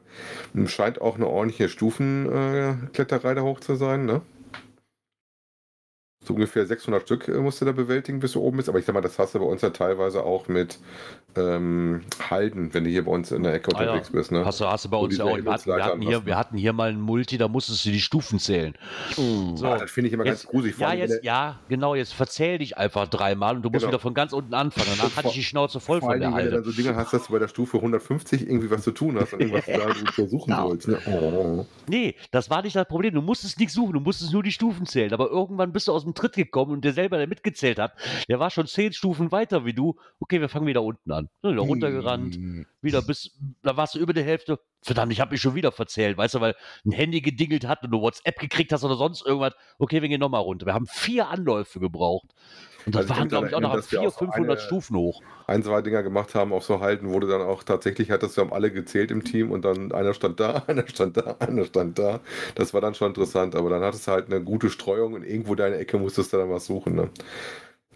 Und Scheint auch eine ordentliche Stufenkletterei da hoch zu sein, ne? So ungefähr 600 Stück äh, musst du da bewältigen, bis du oben bist. Aber ich sag mal, das hast du bei uns ja teilweise auch mit ähm, Halden, wenn du hier bei uns in der Ecke Ah ja. unterwegs bist, ne? Hast du, hast du bei uns ja auch. Wir hatten, wir, hatten hier, wir hatten hier mal einen Multi, da musstest du die Stufen zählen. So. Ah, das finde ich immer Jetzt- ganz gruselig. Ja, jetzt, ja, genau, jetzt verzähl dich einfach dreimal und du musst Genau. wieder von ganz unten anfangen. Danach hatte ich die Schnauze voll Vor von der Dingen, wenn du Halde. so Dinge hast, dass du bei der Stufe 150 irgendwie was zu tun hast und irgendwas da du versuchen Genau. sollst. Ne? Oh. Nee, das war nicht das Problem. Du musstest nichts suchen, du musstest nur die Stufen zählen. Aber irgendwann bist du aus dem Tritt gekommen und der selber, der mitgezählt hat, der war schon zehn Stufen weiter wie du. Okay, wir fangen wieder unten an. Dann wieder runtergerannt, wieder bis, da warst du über die Hälfte. Verdammt, ich habe mich schon wieder verzählt, weißt du, weil ein Handy gedingelt hat und du WhatsApp gekriegt hast oder sonst irgendwas. Okay, wir gehen nochmal runter. Wir haben vier Anläufe gebraucht. Und das Also waren, glaube ich, auch noch erinnern, dass wir 400, auch 500 eine- Stufen hoch. ein, zwei Dinger gemacht haben auf so Halten, du dann auch tatsächlich hattest, wir haben alle gezählt im Team und dann einer stand da, einer stand da, einer stand da. Das war dann schon interessant, aber dann hattest du halt eine gute Streuung und irgendwo deine Ecke musstest du dann was suchen. Ne?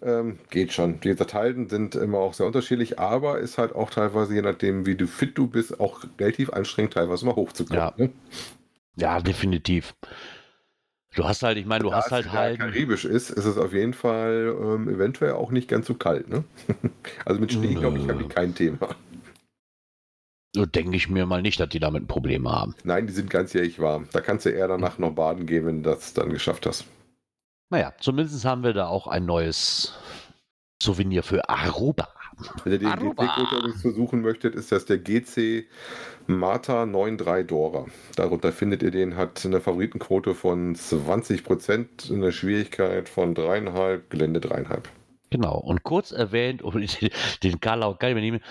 Ähm, geht schon. Die Halten sind immer auch sehr unterschiedlich, aber ist halt auch teilweise, je nachdem, wie du fit du bist, auch relativ anstrengend, teilweise mal hochzukommen. Ja. Ne? Ja, definitiv. Du hast halt, ich meine, du Da hast es halt sehr halt. karibisch ist, ist es auf jeden Fall ähm, eventuell auch nicht ganz so kalt. Ne? also mit Schnee, glaube ich, habe ich kein Thema. So denke ich mir mal nicht, dass die damit ein Problem haben. Nein, die sind ganzjährig warm. Da kannst du eher danach noch baden gehen, wenn du das dann geschafft hast. Naja, zumindest haben wir da auch ein neues Souvenir für Aruba. Wenn ihr den. GC-Code versuchen möchtet, ist das der GC Mata 93 Dora. Darunter findet ihr den, hat eine Favoritenquote von 20%, eine Schwierigkeit von 3,5, Gelände 3,5. Genau. Und kurz erwähnt, um den Karl auch gar nicht mehr nehmen,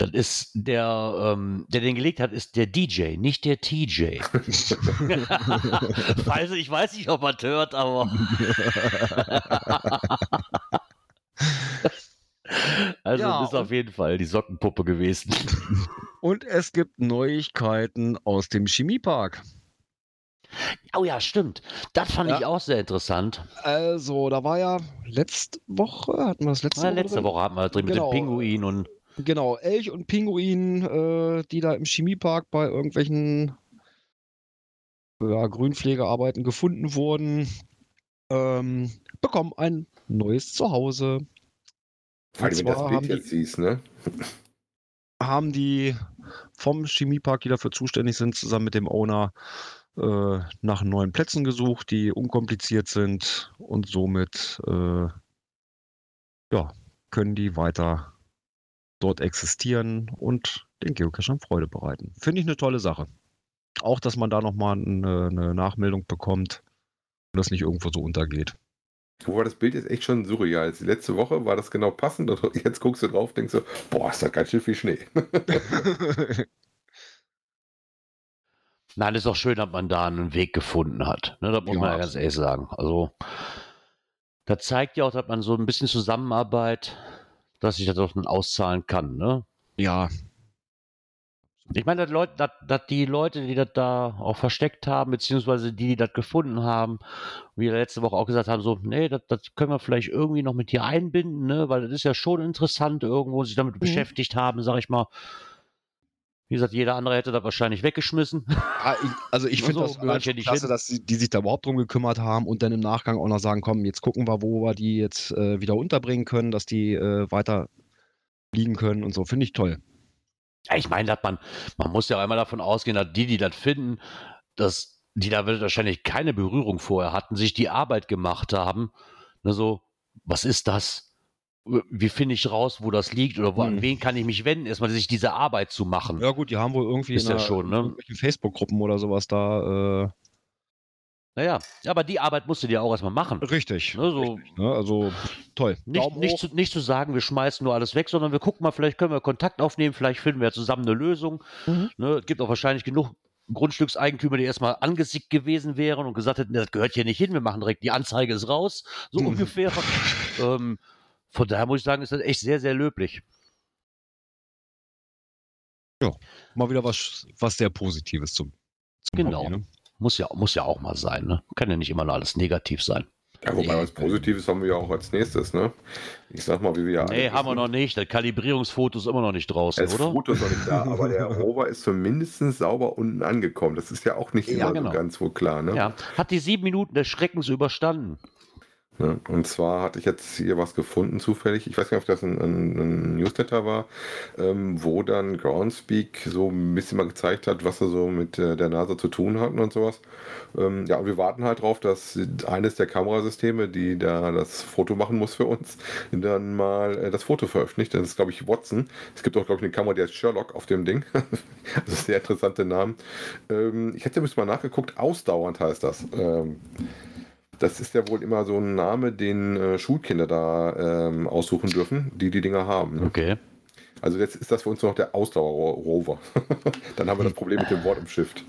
das ist der, ähm, der den gelegt hat, ist der DJ, nicht der TJ. weiß, ich weiß nicht, ob man es hört, aber. also Ja, ist auf jeden Fall die Sockenpuppe gewesen. Und es gibt Neuigkeiten aus dem Chemiepark. Oh ja, stimmt. Das fand Ja. ich auch sehr interessant. Also, da war ja letzte Woche, hatten wir das letzte Ja, Woche? letzte? Woche hatten wir drin mit Genau. dem Pinguin und Genau, Elch und Pinguin, äh, die da im Chemiepark bei irgendwelchen ja, Grünpflegearbeiten gefunden wurden, ähm, bekommen ein neues Zuhause. Vor allem, wenn du das Bild jetzt siehst, ne? Haben die vom Chemiepark, die dafür zuständig sind, zusammen mit dem Owner äh, nach neuen Plätzen gesucht, die unkompliziert sind und somit äh, ja, können die weiter dort existieren und den Geocachern Freude bereiten. Finde ich eine tolle Sache. Auch, dass man da nochmal eine, eine Nachmeldung bekommt und das nicht irgendwo so untergeht. Wobei das Bild ist echt schon surreal. Jetzt Die letzte Woche war das genau passend und jetzt guckst du drauf denkst so, boah, ist da ganz schön viel Schnee. Nein, ist auch schön, dass man da einen Weg gefunden hat. Ne, das muss Ja, man ja ganz ehrlich sagen. Also, das zeigt ja auch, dass man so ein bisschen Zusammenarbeit, dass sich das auch dann auszahlen kann. Ne? Ja, Ich meine, dass, Leute, dass, dass die Leute, die das da auch versteckt haben, beziehungsweise die, die das gefunden haben, wie wir letzte Woche auch gesagt haben, so, nee, das, das können wir vielleicht irgendwie noch mit hier einbinden, ne? weil das ist ja schon interessant, irgendwo sich damit beschäftigt haben, sag ich mal. Wie gesagt, jeder andere hätte das wahrscheinlich weggeschmissen. Ah, ich- Also ich finde Also, das nicht klasse, hin. dass die, die sich da überhaupt drum gekümmert haben und dann im Nachgang auch noch sagen, komm, jetzt gucken wir, wo wir die jetzt äh, wieder unterbringen können, dass die äh, weiter liegen können und so. Finde ich toll. Ja, ich meine, dass man, man muss ja auch einmal davon ausgehen, dass die, die das finden, dass die da wahrscheinlich keine Berührung vorher hatten, sich die Arbeit gemacht haben. Ne, so, was ist das? Wie finde ich raus, wo das liegt oder wo, an Hm. wen kann ich mich wenden, erstmal sich diese Arbeit zu machen. Ja gut, die haben wohl irgendwie Ist in ja schon, ne? in Facebook-Gruppen oder sowas da. Äh, Naja, aber die Arbeit musst du dir auch erstmal machen. richtig. Ne, so, richtig ne? Also toll. Nicht, nicht, zu, nicht zu sagen, wir schmeißen nur alles weg, sondern wir gucken mal, vielleicht können wir Kontakt aufnehmen, vielleicht finden wir zusammen eine Lösung. Mhm. Ne, es gibt auch wahrscheinlich genug Grundstückseigentümer, die erstmal angesickt gewesen wären und gesagt hätten, das gehört hier nicht hin, wir machen direkt die Anzeige ist raus, so Mhm. ungefähr. ähm, von daher muss ich sagen, ist das echt sehr, sehr löblich. Mal wieder was, was sehr Positives zum, zum Genau. Hobby, ne? Muss ja, muss ja auch mal sein, ne? Kann ja nicht immer nur alles negativ sein. Ja, wobei was Positives haben wir ja auch als nächstes, ne? Ich sag mal, wie wir ja Nee, haben wir noch nicht. Das Kalibrierungsfoto ist immer noch nicht draußen, Das oder? Foto ist noch nicht da, aber der Rover ist zumindest sauber unten angekommen. Das ist ja auch nicht Ja, immer genau. so ganz wohl klar, ne? Ja, hat die sieben Minuten des Schreckens überstanden. Ne? Und zwar hatte ich jetzt hier was gefunden zufällig. Ich weiß nicht, ob das ein, ein, ein Newsletter war, ähm, wo dann Groundspeak so ein bisschen mal gezeigt hat, was er so mit äh, der NASA zu tun hatten und sowas. Ähm, ja, und wir warten halt drauf, dass eines der Kamerasysteme, die da das Foto machen muss für uns, dann mal äh, das Foto veröffentlicht. Das ist, glaube ich, Watson. Es gibt auch, glaube ich, eine Kamera, die heißt Sherlock auf dem Ding. also sehr interessante Namen. Ähm, ich hätte ein bisschen mal nachgeguckt. Ausdauernd heißt das. Das ist ja wohl immer so ein Name, den äh, Schulkinder da ähm, aussuchen dürfen, die die Dinger haben. Ne? Okay. Also jetzt ist das für uns noch der Ausdauer-Rover. Dann haben wir das Problem mit dem Wort im Shift.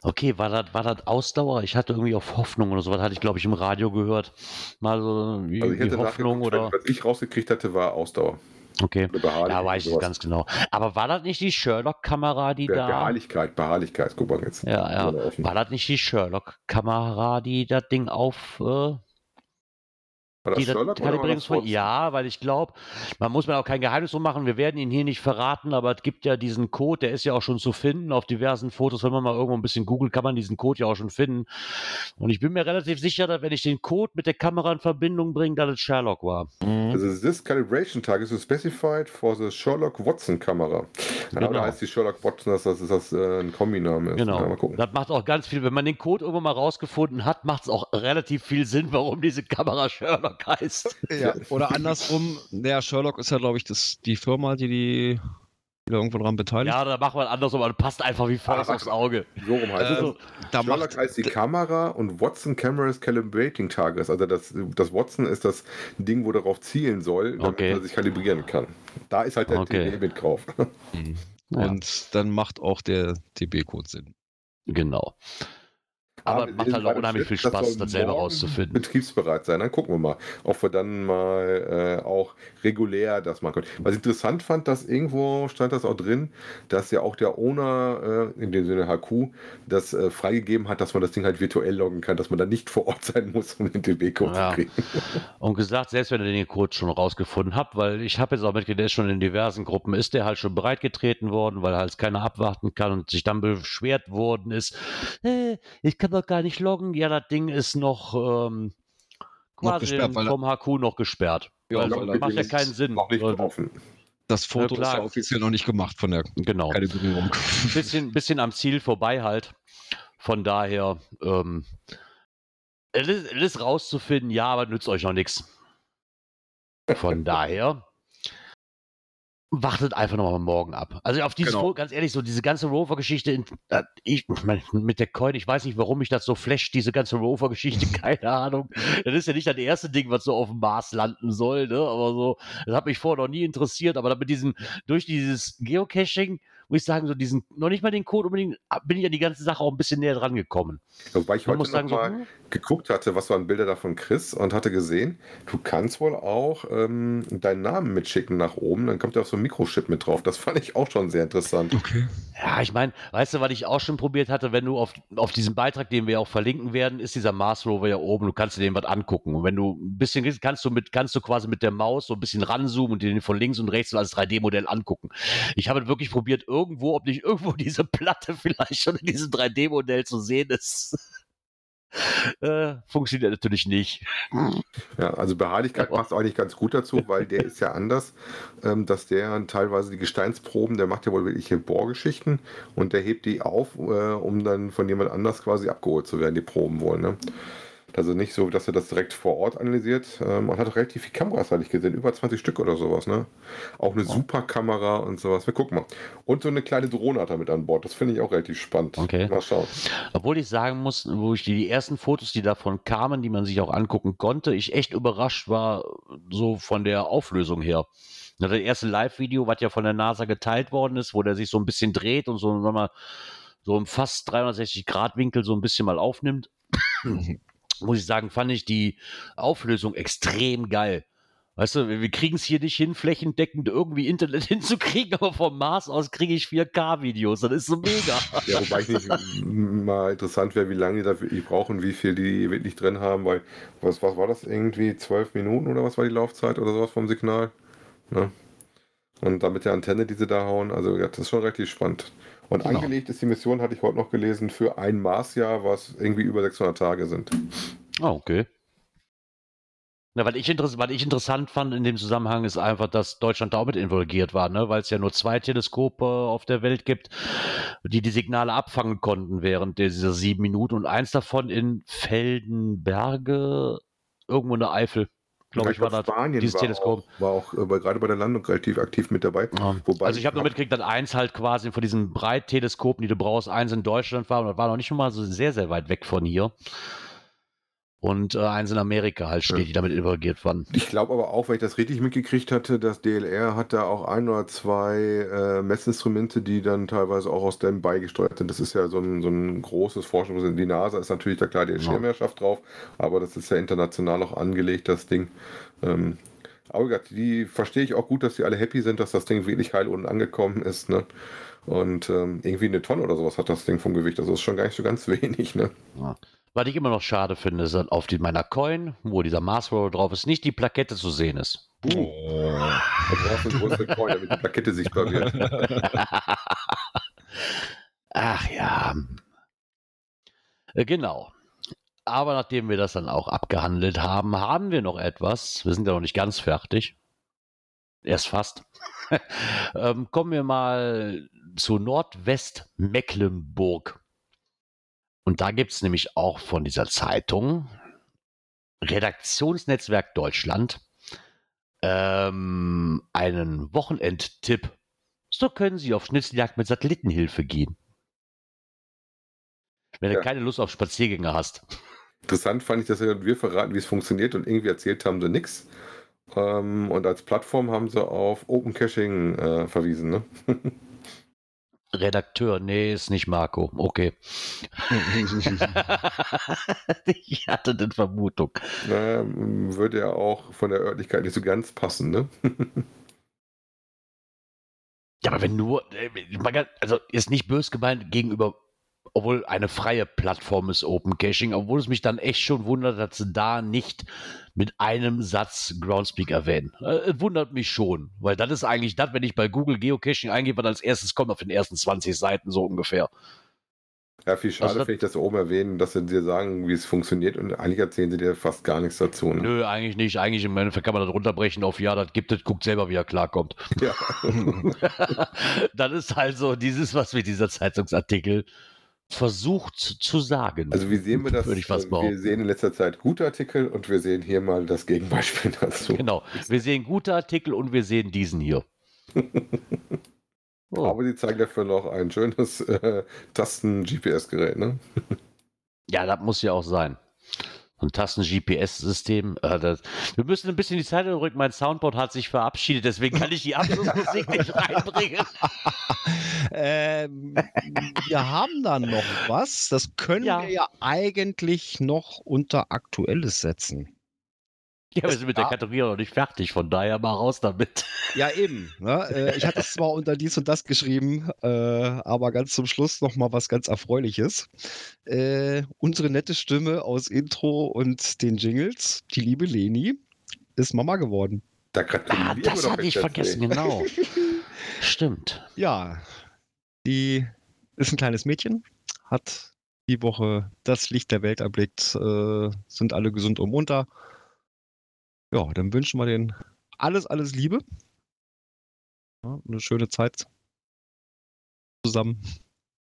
Okay, war das, war das Ausdauer? Ich hatte irgendwie auf Hoffnung oder sowas, hatte ich glaube ich im Radio gehört. Mal so Also ich Hoffnung oder. was ich rausgekriegt hatte, war Ausdauer. Okay. Oder weiß ich ganz genau. Aber war das nicht die Sherlock-Kamera, die Be da. Beharrlichkeit, Beharrlichkeit, guck mal jetzt. Ja, ja. War das nicht die Sherlock-Kamera, die das Ding auf. Äh, War das die Sherlock oder war das Kalibrierungsfol- Watson? Ja, weil ich glaube, man muss mir auch kein Geheimnis drum machen, wir werden ihn hier nicht verraten, aber es gibt ja diesen Code, der ist ja auch schon zu finden auf diversen Fotos, wenn man mal irgendwo ein bisschen googelt, kann man diesen Code ja auch schon finden. Und ich bin mir relativ sicher, dass wenn ich den Code mit der Kamera in Verbindung bringe, dass es Sherlock war. Also this calibration target is specified for the Sherlock Watson Kamera. Ja, Genau. Da heißt die Sherlock Watson, dass das, dass das äh, ein Kombiname ist. Genau. Ja, mal gucken. Das macht auch ganz viel, wenn man den Code irgendwann mal rausgefunden hat, macht es auch relativ viel Sinn, warum diese Kamera Sherlock heißt. Ja, oder andersrum, der Sherlock ist ja, glaube ich, das, die Firma, die die da irgendwo dran beteiligt. Ja, da machen wir andersrum, aber passt einfach wie Faust Ach, aufs Auge. So rum heißt Ähm, es. da Sherlock macht, heißt die Kamera und Watson Cameras Calibrating Targets. Also das, das Watson ist das Ding, wo darauf zielen soll, damit Okay. man sich kalibrieren kann. Da ist halt der Okay. TB mit drauf. Ja. und dann macht auch der TB-Code Sinn. Genau. Aber wir macht halt auch unheimlich viel Schritt, Spaß, soll das selber rauszufinden. Betriebsbereit sein. Dann gucken wir mal, ob wir dann mal äh, auch regulär das machen können. Was ich interessant fand, dass irgendwo stand das auch drin, dass ja auch der Owner, äh, in dem Sinne HQ, das äh, freigegeben hat, dass man das Ding halt virtuell loggen kann, dass man da nicht vor Ort sein muss, um den TB-Code Ja. zu kriegen. Und gesagt, selbst wenn ihr den Code schon rausgefunden habt, weil ich habe jetzt auch mitgekriegt, der ist schon in diversen Gruppen, ist der halt schon breitgetreten worden, weil halt keiner abwarten kann und sich dann beschwert worden ist, äh, ich kann doch gar nicht loggen. Ja, das Ding ist noch ähm, Noch quasi gesperrt, weil er- vom HQ noch gesperrt. Ja, er- macht ja keinen Sinn. Noch nicht offen. Das Foto Ja, ist ja offiziell noch nicht gemacht von der Genau. Kalibrierung. ein bisschen, bisschen am Ziel vorbei halt. Von daher, ähm, es ist, es ist rauszufinden, ja, aber nützt euch noch nichts. Von daher, wartet einfach nochmal morgen ab. Also auf dieses, Genau. Ganz ehrlich, so diese ganze Rover-Geschichte, äh, ich mein, mit der Coin, ich weiß nicht, warum mich das so flasht, diese ganze Rover-Geschichte, keine Ahnung. Das ist ja nicht das erste Ding, was so auf dem Mars landen soll, ne? Aber so, das hat mich vorher noch nie interessiert, aber dann mit diesem, durch dieses Geocaching, muss ich sagen, so diesen, noch nicht mal den Code unbedingt, ah, bin ich an die ganze Sache auch ein bisschen näher dran gekommen. Wobei ich Man heute muss noch sagen, so, mal hm. geguckt hatte, was waren Bilder da von Chris und hatte gesehen, du kannst wohl auch ähm, deinen Namen mitschicken nach oben, dann kommt ja auch so ein Mikrochip mit drauf. Das fand ich auch schon sehr interessant. Okay. Ja, ich meine, weißt du, was ich auch schon probiert hatte, wenn du auf, auf diesem Beitrag, den wir auch verlinken werden, ist dieser Mars Rover ja oben, du kannst dir den was angucken. Und wenn du ein bisschen kannst du mit, kannst du quasi mit der Maus so ein bisschen ranzoomen und dir den von links und rechts so als 3D-Modell angucken. Ich habe wirklich probiert, irgendwo, ob nicht irgendwo diese Platte vielleicht schon in diesem 3D-Modell zu sehen ist. äh, funktioniert natürlich nicht. Ja, also Beharrlichkeit Aber- passt eigentlich ganz gut dazu, weil der ist ja anders, ähm, dass der teilweise die Gesteinsproben, der macht ja wohl wirkliche Bohrgeschichten und der hebt die auf, äh, um dann von jemand anders quasi abgeholt zu werden, die Proben wohl. Ne? Also nicht so, dass er das direkt vor Ort analysiert. Ähm, man hat auch relativ viele Kameras, hatte ich gesehen, über 20 Stück oder sowas. Ne? Auch eine super Kamera und sowas. Wir gucken mal. Und so eine kleine Drohne hat er mit an Bord. Das finde ich auch relativ spannend. Okay. Mal schauen. Obwohl ich sagen muss, wo ich die, die ersten Fotos, die davon kamen, die man sich auch angucken konnte, ich echt überrascht war, so von der Auflösung her. Na, Das erste Live-Video, was ja von der NASA geteilt worden ist, wo der sich so ein bisschen dreht und so, sag mal, so im fast 360-Grad-Winkel so ein bisschen mal aufnimmt, muss ich sagen, fand ich die Auflösung extrem geil. Weißt du, wir kriegen es hier nicht hin, flächendeckend irgendwie Internet hinzukriegen, aber vom Mars aus kriege ich 4K-Videos. Das ist so mega. Ja, wobei ich nicht mal interessant wäre, wie lange die da wirklich brauchen, wie viel die wirklich drin haben, weil was, was war das irgendwie? Zwölf Minuten oder was war die Laufzeit oder sowas vom Signal? Ne? Und dann mit der Antenne, die sie da hauen, also ja, das ist schon richtig spannend. Und Genau. angelegt ist die Mission, hatte ich heute noch gelesen, für ein Marsjahr, was irgendwie über 600 Tage sind. Ah, okay. Na, was, ich was ich interessant fand in dem Zusammenhang ist einfach, dass Deutschland da auch mit involviert war, ne? weil es ja nur zwei Teleskope auf der Welt gibt, die die Signale abfangen konnten während dieser sieben Minuten und eins davon in Feldenberge, irgendwo in der Eifel, glaube ich, war das. Spanien dieses war Teleskop. Auch, war auch äh, gerade bei der Landung relativ aktiv mit dabei. Ja. Wobei also ich habe nur mitgekriegt, dass eins halt quasi von diesen Breitteleskopen, die du brauchst, eins in Deutschland war und das war noch nicht schon mal so sehr, sehr weit weg von hier. Und äh, eins in Amerika halt steht, Ja. die damit involviert waren. Ich glaube aber auch, weil ich das richtig mitgekriegt hatte, dass DLR hat da auch ein oder zwei äh, Messinstrumente, die dann teilweise auch aus dem beigesteuert sind. Das ist ja so ein, so ein großes Forschungs... Die NASA ist natürlich da klar die Schirmherrschaft drauf, aber das ist ja international auch angelegt, das Ding. Ähm, aber gesagt, die verstehe ich auch gut, dass die alle happy sind, dass das Ding wirklich heil unten angekommen ist. Ne? Und ähm, irgendwie eine Tonne oder sowas hat das Ding vom Gewicht. Also ist schon gar nicht so ganz wenig. Ne? Ja. Was ich immer noch schade finde, ist, dass auf die, meiner Coin, wo dieser Mars Rover drauf ist, nicht die Plakette zu sehen ist. Uh, da brauchst du eine größere Coin, damit die Plakette sichtbar wird. Ach ja. Äh, Genau. Aber nachdem wir das dann auch abgehandelt haben, haben wir noch etwas. Wir sind ja noch nicht ganz fertig. Erst fast. ähm, kommen wir mal zu Nordwestmecklenburg. Und da gibt es nämlich auch von dieser Zeitung Redaktionsnetzwerk Deutschland ähm, einen Wochenendtipp. So können Sie auf Schnitzeljagd mit Satellitenhilfe gehen. Wenn du Ja. keine Lust auf Spaziergänge hast. Interessant fand ich, dass wir verraten, wie es funktioniert und irgendwie erzählt haben sie nichts. Ähm, und als Plattform haben sie auf Open Caching äh, verwiesen. Ne? Redakteur, nee, ist nicht Marco. Okay. ich hatte eine Vermutung. Naja, m, würde ja auch von der Örtlichkeit nicht so ganz passen. Ne? Ja, aber wenn nur, äh, also ist nicht bös gemeint gegenüber, obwohl eine freie Plattform ist Open Caching, obwohl es mich dann echt schon wundert, dass sie da nicht mit einem Satz Groundspeak erwähnen. Äh, wundert mich schon, weil das ist eigentlich das, wenn ich bei Google Geocaching eingebe, was als erstes kommt auf den ersten 20 Seiten so ungefähr. Ja, viel schade Also ich, dass sie oben erwähnen, dass sie dir sagen, wie es funktioniert und eigentlich erzählen sie dir fast gar nichts dazu. Ne? Nö, eigentlich nicht. Eigentlich im Endeffekt kann man das runterbrechen auf ja, das gibt es, guckt selber, wie er klarkommt. Ja. das ist halt so dieses, was mir dieser Zeitungsartikel versucht zu sagen. Also wie sehen wir das? Würde ich fast wir behaupten. sehen in letzter Zeit gute Artikel und wir sehen hier mal das Gegenbeispiel dazu. Genau. Wir sehen gute Artikel und wir sehen diesen hier. Oh. Aber sie zeigen dafür noch ein schönes äh, Tasten-GPS-Gerät. Ne? Ja, das muss ja auch sein. Und Tasten-GPS-System. Äh, wir müssen ein bisschen die Zeit zurück. Mein Soundboard hat sich verabschiedet, deswegen kann ich die Abschlussmusik nicht reinbringen. Ähm, wir haben da noch was. Das können Ja. wir ja eigentlich noch unter Aktuelles setzen. Ja, wir sind mit der Kategorie noch nicht fertig, von daher mal raus damit. Ja, eben. Ne? Äh, ich hatte es zwar unter dies und das geschrieben, äh, aber ganz zum Schluss noch mal was ganz Erfreuliches. Äh, unsere nette Stimme aus Intro und den Jingles, die liebe Leni, ist Mama geworden. Da Ah, das hatte ich vergessen, ey. genau. Stimmt. Ja, die ist ein kleines Mädchen, hat die Woche das Licht der Welt erblickt, sind alle gesund und munter. Ja, dann wünschen wir denen alles, alles Liebe. Ja, eine schöne Zeit zusammen.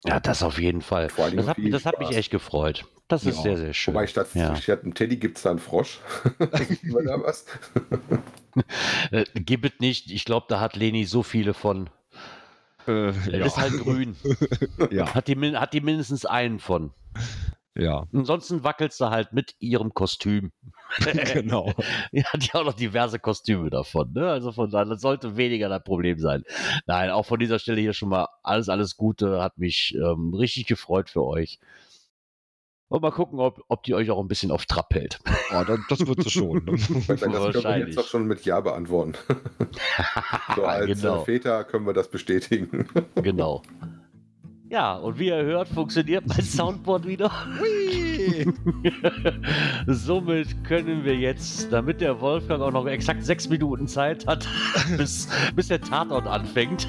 Ja, das auf jeden Fall. Das hat, das hat mich echt gefreut. Das ist Ja. sehr, sehr schön. Wobei statt, Ja. statt einem Teddy gibt es da einen Frosch. Da was? Äh, gib es nicht. Ich glaube, da hat Leni so viele von. Äh, Er ist halt grün. ja, Hat die, hat die mindestens einen von. Ja, Ansonsten wackelt sie halt mit ihrem Kostüm. genau. Ja, hat ja auch noch diverse Kostüme davon. Ne? Also von daher, das sollte weniger das Problem sein. Nein, auch von dieser Stelle hier schon mal alles, alles Gute. Hat mich ähm, richtig gefreut für euch. Und mal gucken, ob, ob die euch auch ein bisschen auf Trab hält. Ja, das, das wird sie schon. Ne? Das können wir Wahrscheinlich. jetzt doch schon mit Ja beantworten. So als genau. äh, Väter können wir das bestätigen. genau. Ja, und wie ihr hört, funktioniert mein Soundboard wieder. Somit können wir jetzt, damit der Wolfgang auch noch exakt sechs Minuten Zeit hat, bis, bis der Tatort anfängt,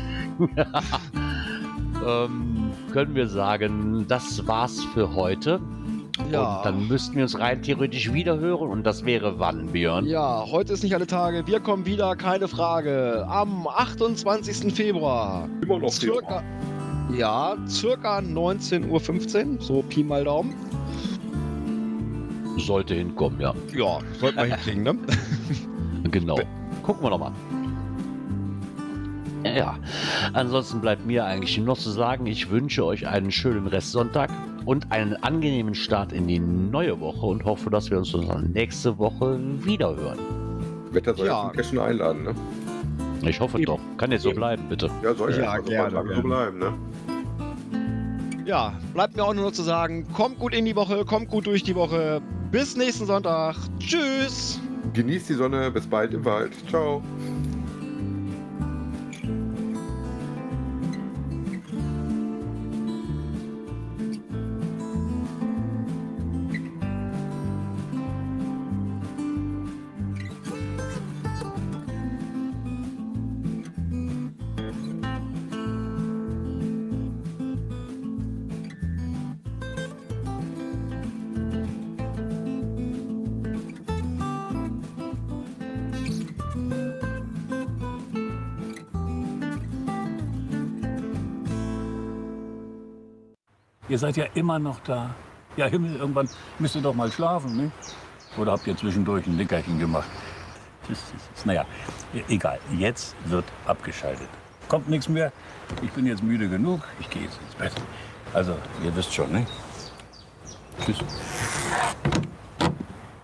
ähm, können wir sagen, das war's für heute. Ja. Und dann müssten wir uns rein theoretisch wieder hören und das wäre wann, Björn? Ja, heute ist nicht alle Tage. Wir kommen wieder, keine Frage. Am 28. Februar. Immer noch Circa, ja, circa 19.15 Uhr, so Pi mal Daumen. Sollte hinkommen, ja. Ja, sollte man hinkriegen, ne? Genau. Gucken wir noch mal. Ja, ansonsten bleibt mir eigentlich nur noch zu sagen, ich wünsche euch einen schönen Restsonntag und einen angenehmen Start in die neue Woche und hoffe, dass wir uns dann nächste Woche wieder hören. Wetter soll Ja. ja. zum Cashen einladen, ne? Ich hoffe Eben. doch. Kann jetzt so bleiben, bitte. Ja, soll Ja, Also gerne, gerne. so bleiben, ne? Ja, bleibt mir auch nur noch zu sagen, kommt gut in die Woche, kommt gut durch die Woche. Bis nächsten Sonntag. Tschüss. Genießt die Sonne, bis bald im Wald. Ciao. Ihr seid ja immer noch da. Ja, Himmel, irgendwann müsst ihr doch mal schlafen, ne? Oder habt ihr zwischendurch ein Nickerchen gemacht? Das das naja, egal. Jetzt wird abgeschaltet. Kommt nichts mehr. Ich bin jetzt müde genug. Ich gehe jetzt ins Bett. Also, ihr wisst schon, ne? Tschüss.